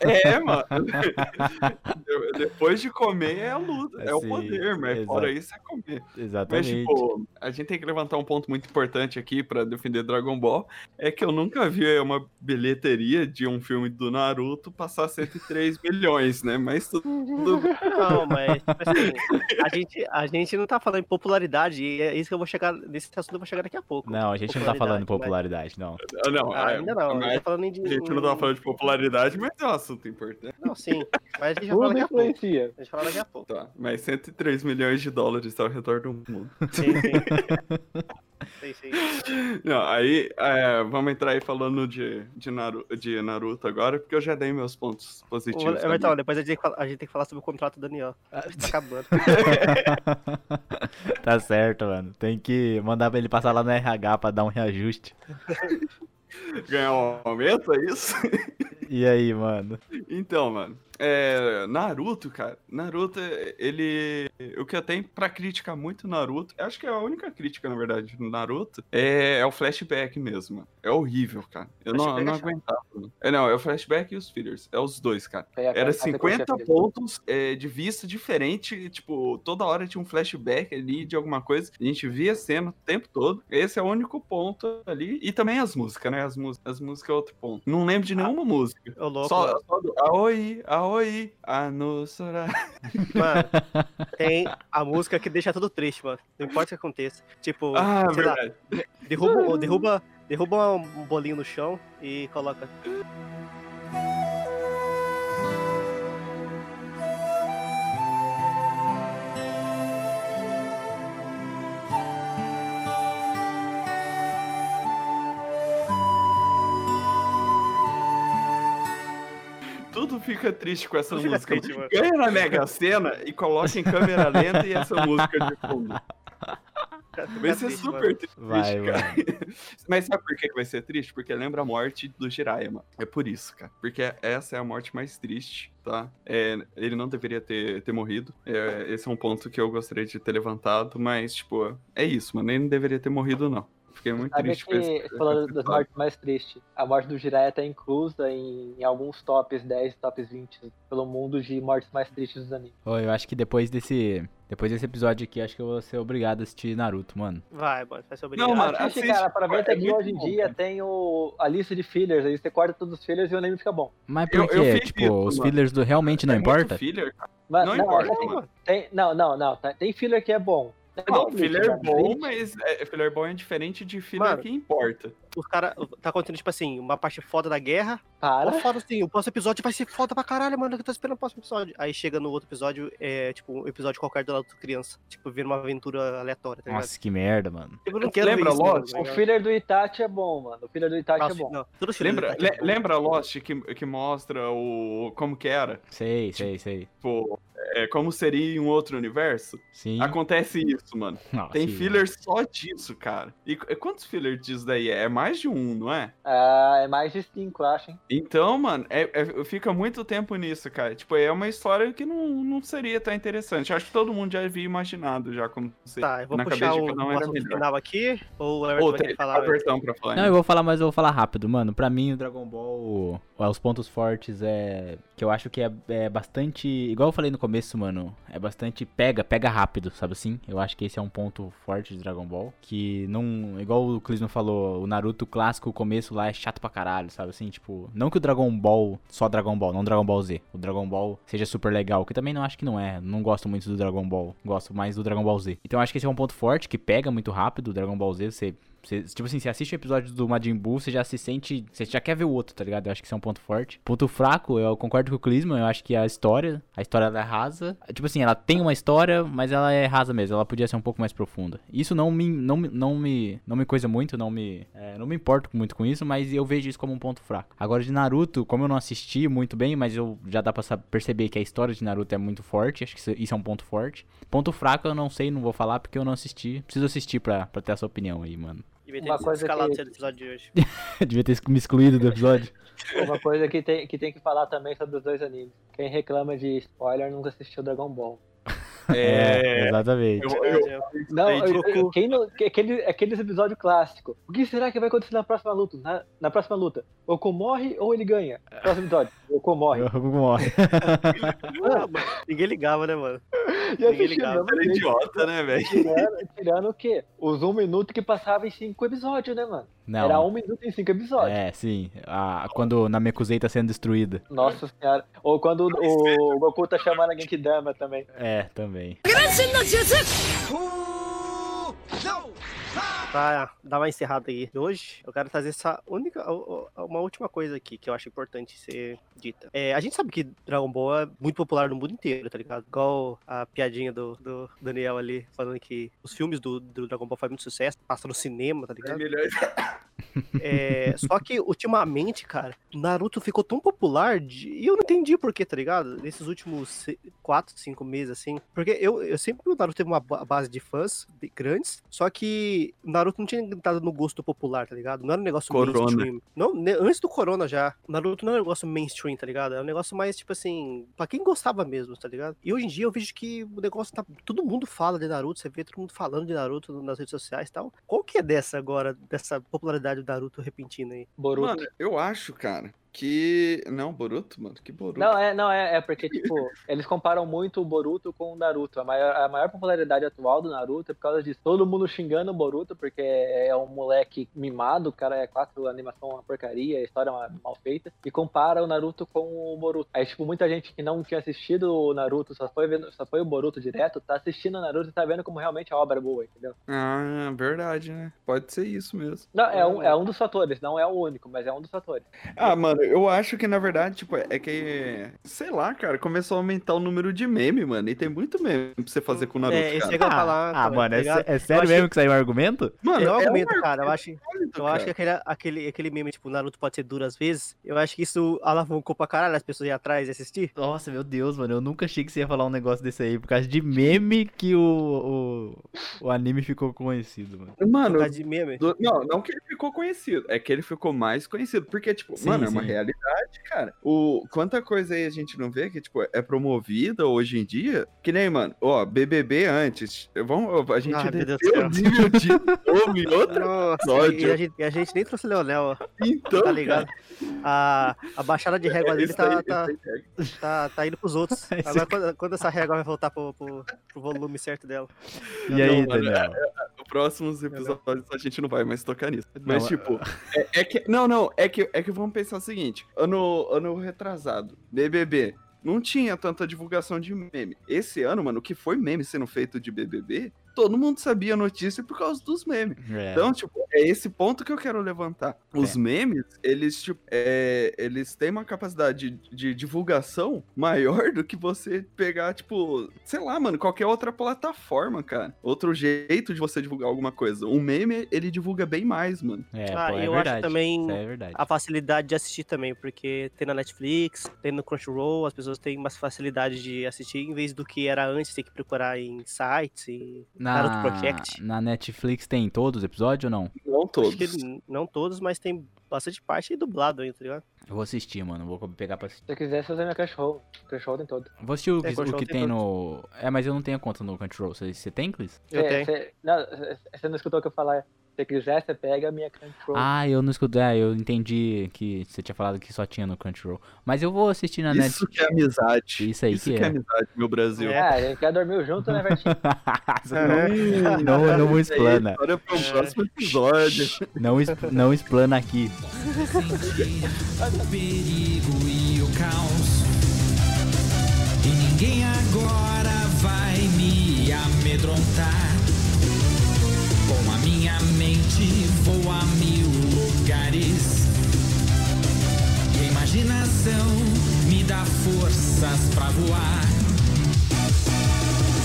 [SPEAKER 5] É, mano. De- Depois de comer é a luta, é o
[SPEAKER 3] Sim,
[SPEAKER 5] poder, mas
[SPEAKER 3] exato.
[SPEAKER 5] fora isso é comer. Mas,
[SPEAKER 3] Exatamente.
[SPEAKER 5] tipo, a gente tem que levantar um ponto muito importante aqui pra defender Dragon Ball. É que eu nunca vi uma bilheteria de um filme do Naruto passar 103 milhões, né? Mas tudo.
[SPEAKER 6] Não, mas, tipo assim, a gente, a gente não tá falando em popularidade, e é isso que eu vou chegar, nesse assunto eu vou chegar daqui a pouco.
[SPEAKER 3] Não, a gente não tá falando em
[SPEAKER 6] Popularidade,
[SPEAKER 3] popularidade, não.
[SPEAKER 5] Não,
[SPEAKER 6] mas-
[SPEAKER 5] é,
[SPEAKER 6] Ainda não, a gente
[SPEAKER 5] mas
[SPEAKER 6] tá falando em...
[SPEAKER 5] a gente não tava falando de popularidade, mas é um assunto importante.
[SPEAKER 6] Não, sim. Mas a gente vai falar
[SPEAKER 4] Tudo
[SPEAKER 6] daqui a pouco.
[SPEAKER 4] influencia.
[SPEAKER 6] A gente fala daqui a pouco.
[SPEAKER 5] Tá, mas 103 milhões de dólares ao redor do mundo.
[SPEAKER 6] Sim, sim. sim, sim.
[SPEAKER 5] Não, aí é, vamos entrar aí falando de, de, Naru- de Naruto agora, porque eu já dei meus pontos positivos.
[SPEAKER 6] Ô, Então, depois a gente, tem que falar- a gente tem que falar sobre o contrato do Daniel. Tá acabando.
[SPEAKER 3] tá certo, mano. Tem que mandar ele passar lá no RH pra dar um reajuste.
[SPEAKER 5] Ganhar um aumento, é isso?
[SPEAKER 3] E aí, mano?
[SPEAKER 5] Então, mano, é, Naruto, cara, Naruto, ele. O que eu tenho pra criticar muito Naruto, acho que é a única crítica, na verdade, no Naruto, é, é o flashback mesmo. É horrível, cara. Eu não, não
[SPEAKER 6] é
[SPEAKER 5] aguentava. É, não, é o flashback e os fillers. É os dois, cara.
[SPEAKER 4] A-
[SPEAKER 5] Era
[SPEAKER 4] a sequência
[SPEAKER 5] 50
[SPEAKER 4] dele.
[SPEAKER 5] pontos é, de vista diferente, tipo, toda hora tinha um flashback ali de alguma coisa. A gente via a cena o tempo todo. Esse é o único ponto ali. E também as músicas, né? As, mús- as músicas é outro ponto. Não lembro de nenhuma música.
[SPEAKER 6] Ô, louco.
[SPEAKER 5] Só, só do Aoi, Aoi, Anussora.
[SPEAKER 6] Mano, tem a música que deixa tudo triste, mano. Não importa o que aconteça. Tipo,
[SPEAKER 5] Ah,
[SPEAKER 6] sei lá,
[SPEAKER 5] verdade.
[SPEAKER 6] derruba, derruba, derruba um bolinho no chão e coloca.
[SPEAKER 5] Tudo fica triste com essa
[SPEAKER 6] Tudo
[SPEAKER 5] música.
[SPEAKER 6] triste.
[SPEAKER 5] Ganha na Mega Sena e coloca em câmera lenta e essa música de fundo. Vai ser
[SPEAKER 6] triste,
[SPEAKER 5] super
[SPEAKER 6] mano.
[SPEAKER 5] triste,
[SPEAKER 3] Vai,
[SPEAKER 5] cara. Mas sabe por que que vai ser triste? Porque lembra a morte do Jiraiya, mano. É por isso, cara. Porque essa é a morte mais triste, tá? É, ele não deveria ter, ter morrido. É, esse é um ponto que eu gostaria de ter levantado, mas, tipo, é isso, mano. Ele não deveria ter morrido, não. Fiquei muito
[SPEAKER 4] Sabe
[SPEAKER 5] triste com
[SPEAKER 4] que, falando das mortes mais tristes, a morte do Jiraiya tá inclusa em, em alguns tops 10, tops 20 pelo mundo de mortes mais tristes dos animes.
[SPEAKER 3] Ô, eu acho que depois desse. Depois desse episódio aqui, acho que eu vou ser obrigado a assistir Naruto, mano.
[SPEAKER 6] Vai, mano, vai ser
[SPEAKER 5] Não,
[SPEAKER 6] obrigado.
[SPEAKER 5] mano,
[SPEAKER 4] Assiste,
[SPEAKER 5] assiste,
[SPEAKER 4] cara, aproveita
[SPEAKER 5] é
[SPEAKER 4] que
[SPEAKER 5] muito
[SPEAKER 4] hoje em dia
[SPEAKER 5] cara.
[SPEAKER 4] tem o, a lista de fillers, aí você corta todos os fillers e o anime fica bom.
[SPEAKER 3] Mas por
[SPEAKER 5] eu
[SPEAKER 3] quê? Tipo,
[SPEAKER 5] isso,
[SPEAKER 3] os
[SPEAKER 5] mano.
[SPEAKER 3] fillers do realmente não
[SPEAKER 5] É muito
[SPEAKER 3] importa?
[SPEAKER 5] filler, cara.
[SPEAKER 4] Mas,
[SPEAKER 5] Não
[SPEAKER 4] não,
[SPEAKER 5] importa,
[SPEAKER 4] tem, tem- não, não, não, tá- tem filler que é bom. É
[SPEAKER 5] Não, filler
[SPEAKER 4] Bleach,
[SPEAKER 5] bom, mas é, filler bom é diferente de filler
[SPEAKER 6] Mano.
[SPEAKER 5] que importa.
[SPEAKER 6] Os caras tá acontecendo, tipo assim, uma parte foda da guerra.
[SPEAKER 4] Para.
[SPEAKER 6] Foda assim, o próximo episódio vai ser foda pra caralho, mano. Eu tô esperando o próximo episódio. Aí chega no outro episódio, é tipo um episódio qualquer do Naruto criança. Tipo, vira uma aventura aleatória, tá ligado?
[SPEAKER 3] Nossa, que merda, mano.
[SPEAKER 6] Eu não quero
[SPEAKER 5] Lembra
[SPEAKER 6] isso,
[SPEAKER 5] Lost?
[SPEAKER 6] mano, tá
[SPEAKER 4] O filler do Itachi é bom, mano. O filler do Itachi
[SPEAKER 6] Nossa,
[SPEAKER 4] é bom.
[SPEAKER 6] não,
[SPEAKER 5] Lembra,
[SPEAKER 6] é bom.
[SPEAKER 5] lembra Lost que, que mostra o como que era?
[SPEAKER 3] Sei, sei, sei.
[SPEAKER 5] Tipo, é, como seria em um outro universo?
[SPEAKER 3] Sim.
[SPEAKER 5] Acontece isso, mano.
[SPEAKER 3] Nossa,
[SPEAKER 5] Tem
[SPEAKER 3] sim,
[SPEAKER 5] filler só disso, cara. E qu- quantos fillers disso daí é? É mais de um, não é?
[SPEAKER 4] Ah, é mais de 5, eu acho, hein?
[SPEAKER 5] Então, mano, é- é- fica muito tempo nisso, cara. Tipo, é uma história que não, não seria tão interessante. Acho que todo mundo já havia imaginado já como seria.
[SPEAKER 6] Tá, eu vou
[SPEAKER 5] na
[SPEAKER 6] puxar
[SPEAKER 5] cabeça
[SPEAKER 6] o
[SPEAKER 5] um melhor.
[SPEAKER 6] final aqui, ou o Everton vai querer falar.
[SPEAKER 5] a versão pra falar.
[SPEAKER 3] Não,
[SPEAKER 5] né?
[SPEAKER 3] eu vou falar, mas eu vou falar rápido, mano. Pra mim, o Dragon Ball, os pontos fortes é. Que eu acho que é, é bastante. Igual eu falei no começo, mano. É bastante. Pega, pega rápido, sabe assim? Eu acho que esse é um ponto forte de Dragon Ball. Que não. Igual o Clisman falou, o Naruto clássico, o começo lá é chato pra caralho, sabe assim? Tipo, não que o Dragon Ball. Só Dragon Ball, não Dragon Ball Z. O Dragon Ball seja super legal. Que também não acho que não é. Não gosto muito do Dragon Ball. Gosto mais do Dragon Ball Z. Então acho que esse é um ponto forte, que pega muito rápido o Dragon Ball Z. Você você- tipo assim, você assiste o episódio do Majin Buu, você já se sente. Você já quer ver o outro, tá ligado? Eu acho que isso é um ponto forte. Ponto fraco, eu concordo com o Klisman, eu acho que a história. A história ela é rasa. Tipo assim, ela tem uma história, mas ela é rasa mesmo. Ela podia ser um pouco mais profunda. Isso não me. Não, não me. Não me coisa muito, não me. é, não me importo muito com isso, mas eu vejo isso como um ponto fraco. Agora de Naruto, como eu não assisti muito bem, mas eu já dá pra perceber que a história de Naruto é muito forte. Acho que isso, é um ponto forte. Ponto fraco eu não sei, não vou falar porque eu não assisti. Preciso assistir pra, pra ter essa opinião aí, mano.
[SPEAKER 6] Devia
[SPEAKER 4] Uma
[SPEAKER 6] ter
[SPEAKER 4] coisa
[SPEAKER 6] escalado
[SPEAKER 4] que-
[SPEAKER 6] ser do episódio de hoje.
[SPEAKER 3] Devia ter me excluído do episódio.
[SPEAKER 4] Uma coisa que tem, que tem que falar também sobre os dois animes. Quem reclama de spoiler nunca assistiu Dragon Ball.
[SPEAKER 3] É, exatamente.
[SPEAKER 5] Eu- eu-
[SPEAKER 4] Não,
[SPEAKER 5] Aí,
[SPEAKER 4] eu- quem não, que- aquele, aqueles episódios clássicos. O que será que vai acontecer na próxima luta? Na, na próxima luta, o Goku morre ou ele ganha? Próximo episódio, o Goku morre.
[SPEAKER 3] O Goku morre.
[SPEAKER 6] Ninguém ligava, né, mano?
[SPEAKER 4] E
[SPEAKER 6] ninguém ligava.
[SPEAKER 5] Era idiota, né, velho?
[SPEAKER 4] tirando, tirando o quê? Os um minuto que passava em cinco episódios, né, mano?
[SPEAKER 3] Não.
[SPEAKER 4] Era um minuto em cinco episódios.
[SPEAKER 3] É, sim. A, quando Namekusei tá sendo destruída.
[SPEAKER 4] Nossa senhora. Ou quando o, o Goku tá chamando a Genkidama também.
[SPEAKER 3] É, também.
[SPEAKER 7] me.
[SPEAKER 6] Pra dar uma encerrada aí de hoje, eu quero trazer essa única, uma última coisa aqui que eu acho importante ser dita. É, a gente sabe que Dragon Ball é muito popular no mundo inteiro, tá ligado? Igual a piadinha do, do Daniel ali, falando que os filmes do, do Dragon Ball fazem muito sucesso, passa no cinema, tá
[SPEAKER 5] É
[SPEAKER 6] ligado?
[SPEAKER 5] melhor
[SPEAKER 6] É, só que ultimamente, cara, Naruto ficou tão popular de- e eu não entendi por quê, tá ligado? Nesses últimos 4, 5 meses, assim. Porque eu, eu sempre o Naruto teve uma ba- base de fãs de- grandes, só que Naruto não tinha entrado no gosto popular, tá ligado? Não era um negócio
[SPEAKER 5] Corona.
[SPEAKER 6] mainstream. Não, antes do Corona já. Naruto não era um negócio mainstream, tá ligado? É um negócio mais, tipo assim, pra quem gostava mesmo, tá ligado? E hoje em dia eu vejo que o negócio tá. Todo mundo fala de Naruto, você vê todo mundo falando de Naruto nas redes sociais e tal. Qual que é dessa agora, dessa popularidade do Naruto repentina aí?
[SPEAKER 4] Boruto.
[SPEAKER 5] Mano, eu acho, cara, que. Não, Boruto, mano, que Boruto.
[SPEAKER 4] Não, é, não, é, é porque, tipo, eles comparam muito o Boruto com o Naruto. A maior, a maior popularidade atual do Naruto é por causa disso. Todo mundo xingando o Boruto, porque é um moleque mimado, o cara é quatro, a animação é uma porcaria, a história é uma- mal feita, e compara o Naruto com o Boruto. Aí, tipo, muita gente que não tinha assistido o Naruto, só foi, vendo, só foi o Boruto direto, tá assistindo o Naruto e tá vendo como realmente a obra é boa, entendeu?
[SPEAKER 5] Ah, verdade, né? Pode ser isso mesmo.
[SPEAKER 4] Não, é um, é um dos fatores, não é o único, mas é um dos fatores.
[SPEAKER 5] Ah, mano, eu acho que na verdade, tipo, é que. Sei lá, cara, começou a aumentar o número de meme, mano. E tem muito meme pra você fazer com o Naruto.
[SPEAKER 6] É, esse
[SPEAKER 5] cara.
[SPEAKER 6] é que eu ia falar.
[SPEAKER 3] ah,
[SPEAKER 6] cara,
[SPEAKER 3] mano,
[SPEAKER 6] tá
[SPEAKER 3] é, é sério
[SPEAKER 6] achei-
[SPEAKER 3] mesmo que saiu um argumento?
[SPEAKER 5] Mano,
[SPEAKER 6] eu
[SPEAKER 5] é um
[SPEAKER 6] argumento, cara. Eu acho,
[SPEAKER 5] válido,
[SPEAKER 6] eu acho que
[SPEAKER 5] cara.
[SPEAKER 6] aquele, aquele, aquele meme, tipo, Naruto pode ser duro às vezes. Eu acho que isso alavancou pra caralho as pessoas ir atrás e assistir.
[SPEAKER 3] Nossa, meu Deus, mano, eu nunca achei que você ia falar um negócio desse aí, por causa de meme que o, o, o anime ficou conhecido, mano.
[SPEAKER 6] Por
[SPEAKER 5] Mano,
[SPEAKER 6] causa de meme.
[SPEAKER 5] do- não, não que ele ficou conhecido, é que ele ficou mais conhecido. Porque, tipo,
[SPEAKER 3] Sim,
[SPEAKER 5] mano, é uma
[SPEAKER 3] sim.
[SPEAKER 5] Realidade, cara. O, quanta coisa aí a gente não vê que, tipo, é promovida hoje em dia. Que nem, mano, ó, BBB antes. Vamos, a gente
[SPEAKER 6] Ah,
[SPEAKER 5] desceu o nível de em outro episódio.
[SPEAKER 6] e a, gente, e a gente nem trouxe o Leonel, ó,
[SPEAKER 5] Então,
[SPEAKER 6] tá ligado? A, a baixada de régua
[SPEAKER 5] É,
[SPEAKER 6] dele tá,
[SPEAKER 5] aí,
[SPEAKER 6] tá,
[SPEAKER 5] aí é.
[SPEAKER 6] tá, tá indo pros outros. Agora, quando, quando essa régua vai voltar pro, pro, pro volume certo dela?
[SPEAKER 3] E aí,
[SPEAKER 5] mano,
[SPEAKER 3] Daniel?
[SPEAKER 5] Próximos episódios a gente não vai mais tocar nisso. Mas,
[SPEAKER 3] Não,
[SPEAKER 5] tipo, é, é que. Não, não, é que, é que vamos pensar o seguinte: ano, ano retrasado, BBB. Não tinha tanta divulgação de meme. Esse ano, mano, o que foi meme sendo feito de BBB, todo mundo sabia a notícia por causa dos memes.
[SPEAKER 3] É,
[SPEAKER 5] Então, tipo, é esse ponto que eu quero levantar. Os
[SPEAKER 3] É.
[SPEAKER 5] memes, eles, tipo, é, eles têm uma capacidade de, de divulgação maior do que você pegar, tipo, sei lá, mano, qualquer outra plataforma, cara. Outro jeito de você divulgar alguma coisa. Um meme, ele divulga bem mais, mano.
[SPEAKER 3] é,
[SPEAKER 6] Ah,
[SPEAKER 3] pô, é
[SPEAKER 6] eu acho
[SPEAKER 3] verdade.
[SPEAKER 6] também
[SPEAKER 3] Isso é verdade.
[SPEAKER 6] A facilidade de assistir também, porque tem na Netflix, tem no Crunchyroll, as pessoas têm mais facilidade de assistir, em vez do que era antes, ter que procurar em sites e
[SPEAKER 3] Na,
[SPEAKER 6] Project.
[SPEAKER 3] na Netflix tem todos os episódios ou não?
[SPEAKER 5] Não todos.
[SPEAKER 6] Que não todos, mas tem bastante parte aí dublado ainda, tá ligado?
[SPEAKER 3] Eu vou assistir, mano. Vou pegar pra assistir.
[SPEAKER 4] Se você quiser, você usa minha Crunchyroll. Crunchyroll tem todo.
[SPEAKER 3] Vou assistir o,
[SPEAKER 6] É,
[SPEAKER 3] que- o que
[SPEAKER 6] tem
[SPEAKER 3] tem no. É, mas eu não tenho conta no Control. Você, você tem, Clis?
[SPEAKER 6] Eu
[SPEAKER 4] Você-
[SPEAKER 6] tenho.
[SPEAKER 4] você- não, você não escutou o que eu falar. Se você quiser, você pega a minha Crunchyroll.
[SPEAKER 3] Ah, eu não escutei. É, eu entendi que você tinha falado que só tinha no Crunchyroll. Mas eu vou assistir na
[SPEAKER 5] Isso que é amizade.
[SPEAKER 3] Isso aí
[SPEAKER 5] Isso
[SPEAKER 3] que
[SPEAKER 5] que é
[SPEAKER 3] é.
[SPEAKER 5] amizade, meu Brasil.
[SPEAKER 6] É.
[SPEAKER 4] Ah, a gente quer dormir junto, né, Vertinho?
[SPEAKER 3] Não, não, não explana.
[SPEAKER 5] História para o próximo episódio.
[SPEAKER 3] Não, es- não explana aqui.
[SPEAKER 2] o perigo e o caos. E ninguém agora vai me amedrontar. Minha mente vou a mil lugares. E a imaginação me dá forças pra voar.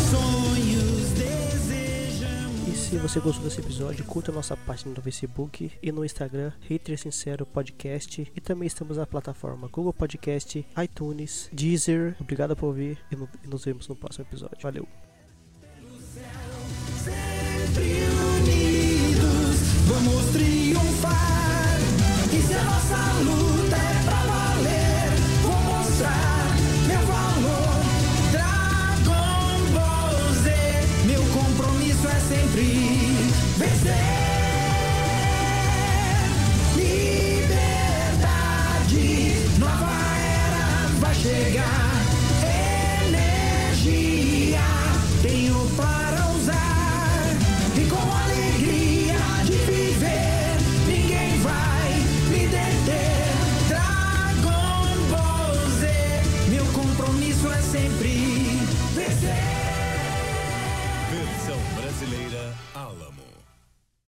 [SPEAKER 2] Sonhos desejam.
[SPEAKER 6] E se você gostou desse episódio, curta nossa página no Facebook e no Instagram, Hater Sincero Podcast. E também estamos na plataforma Google Podcast, iTunes, Deezer. Obrigado por ouvir e no- nos vemos no próximo episódio. Valeu!
[SPEAKER 2] sempre vamos triunfar. Se a nossa luta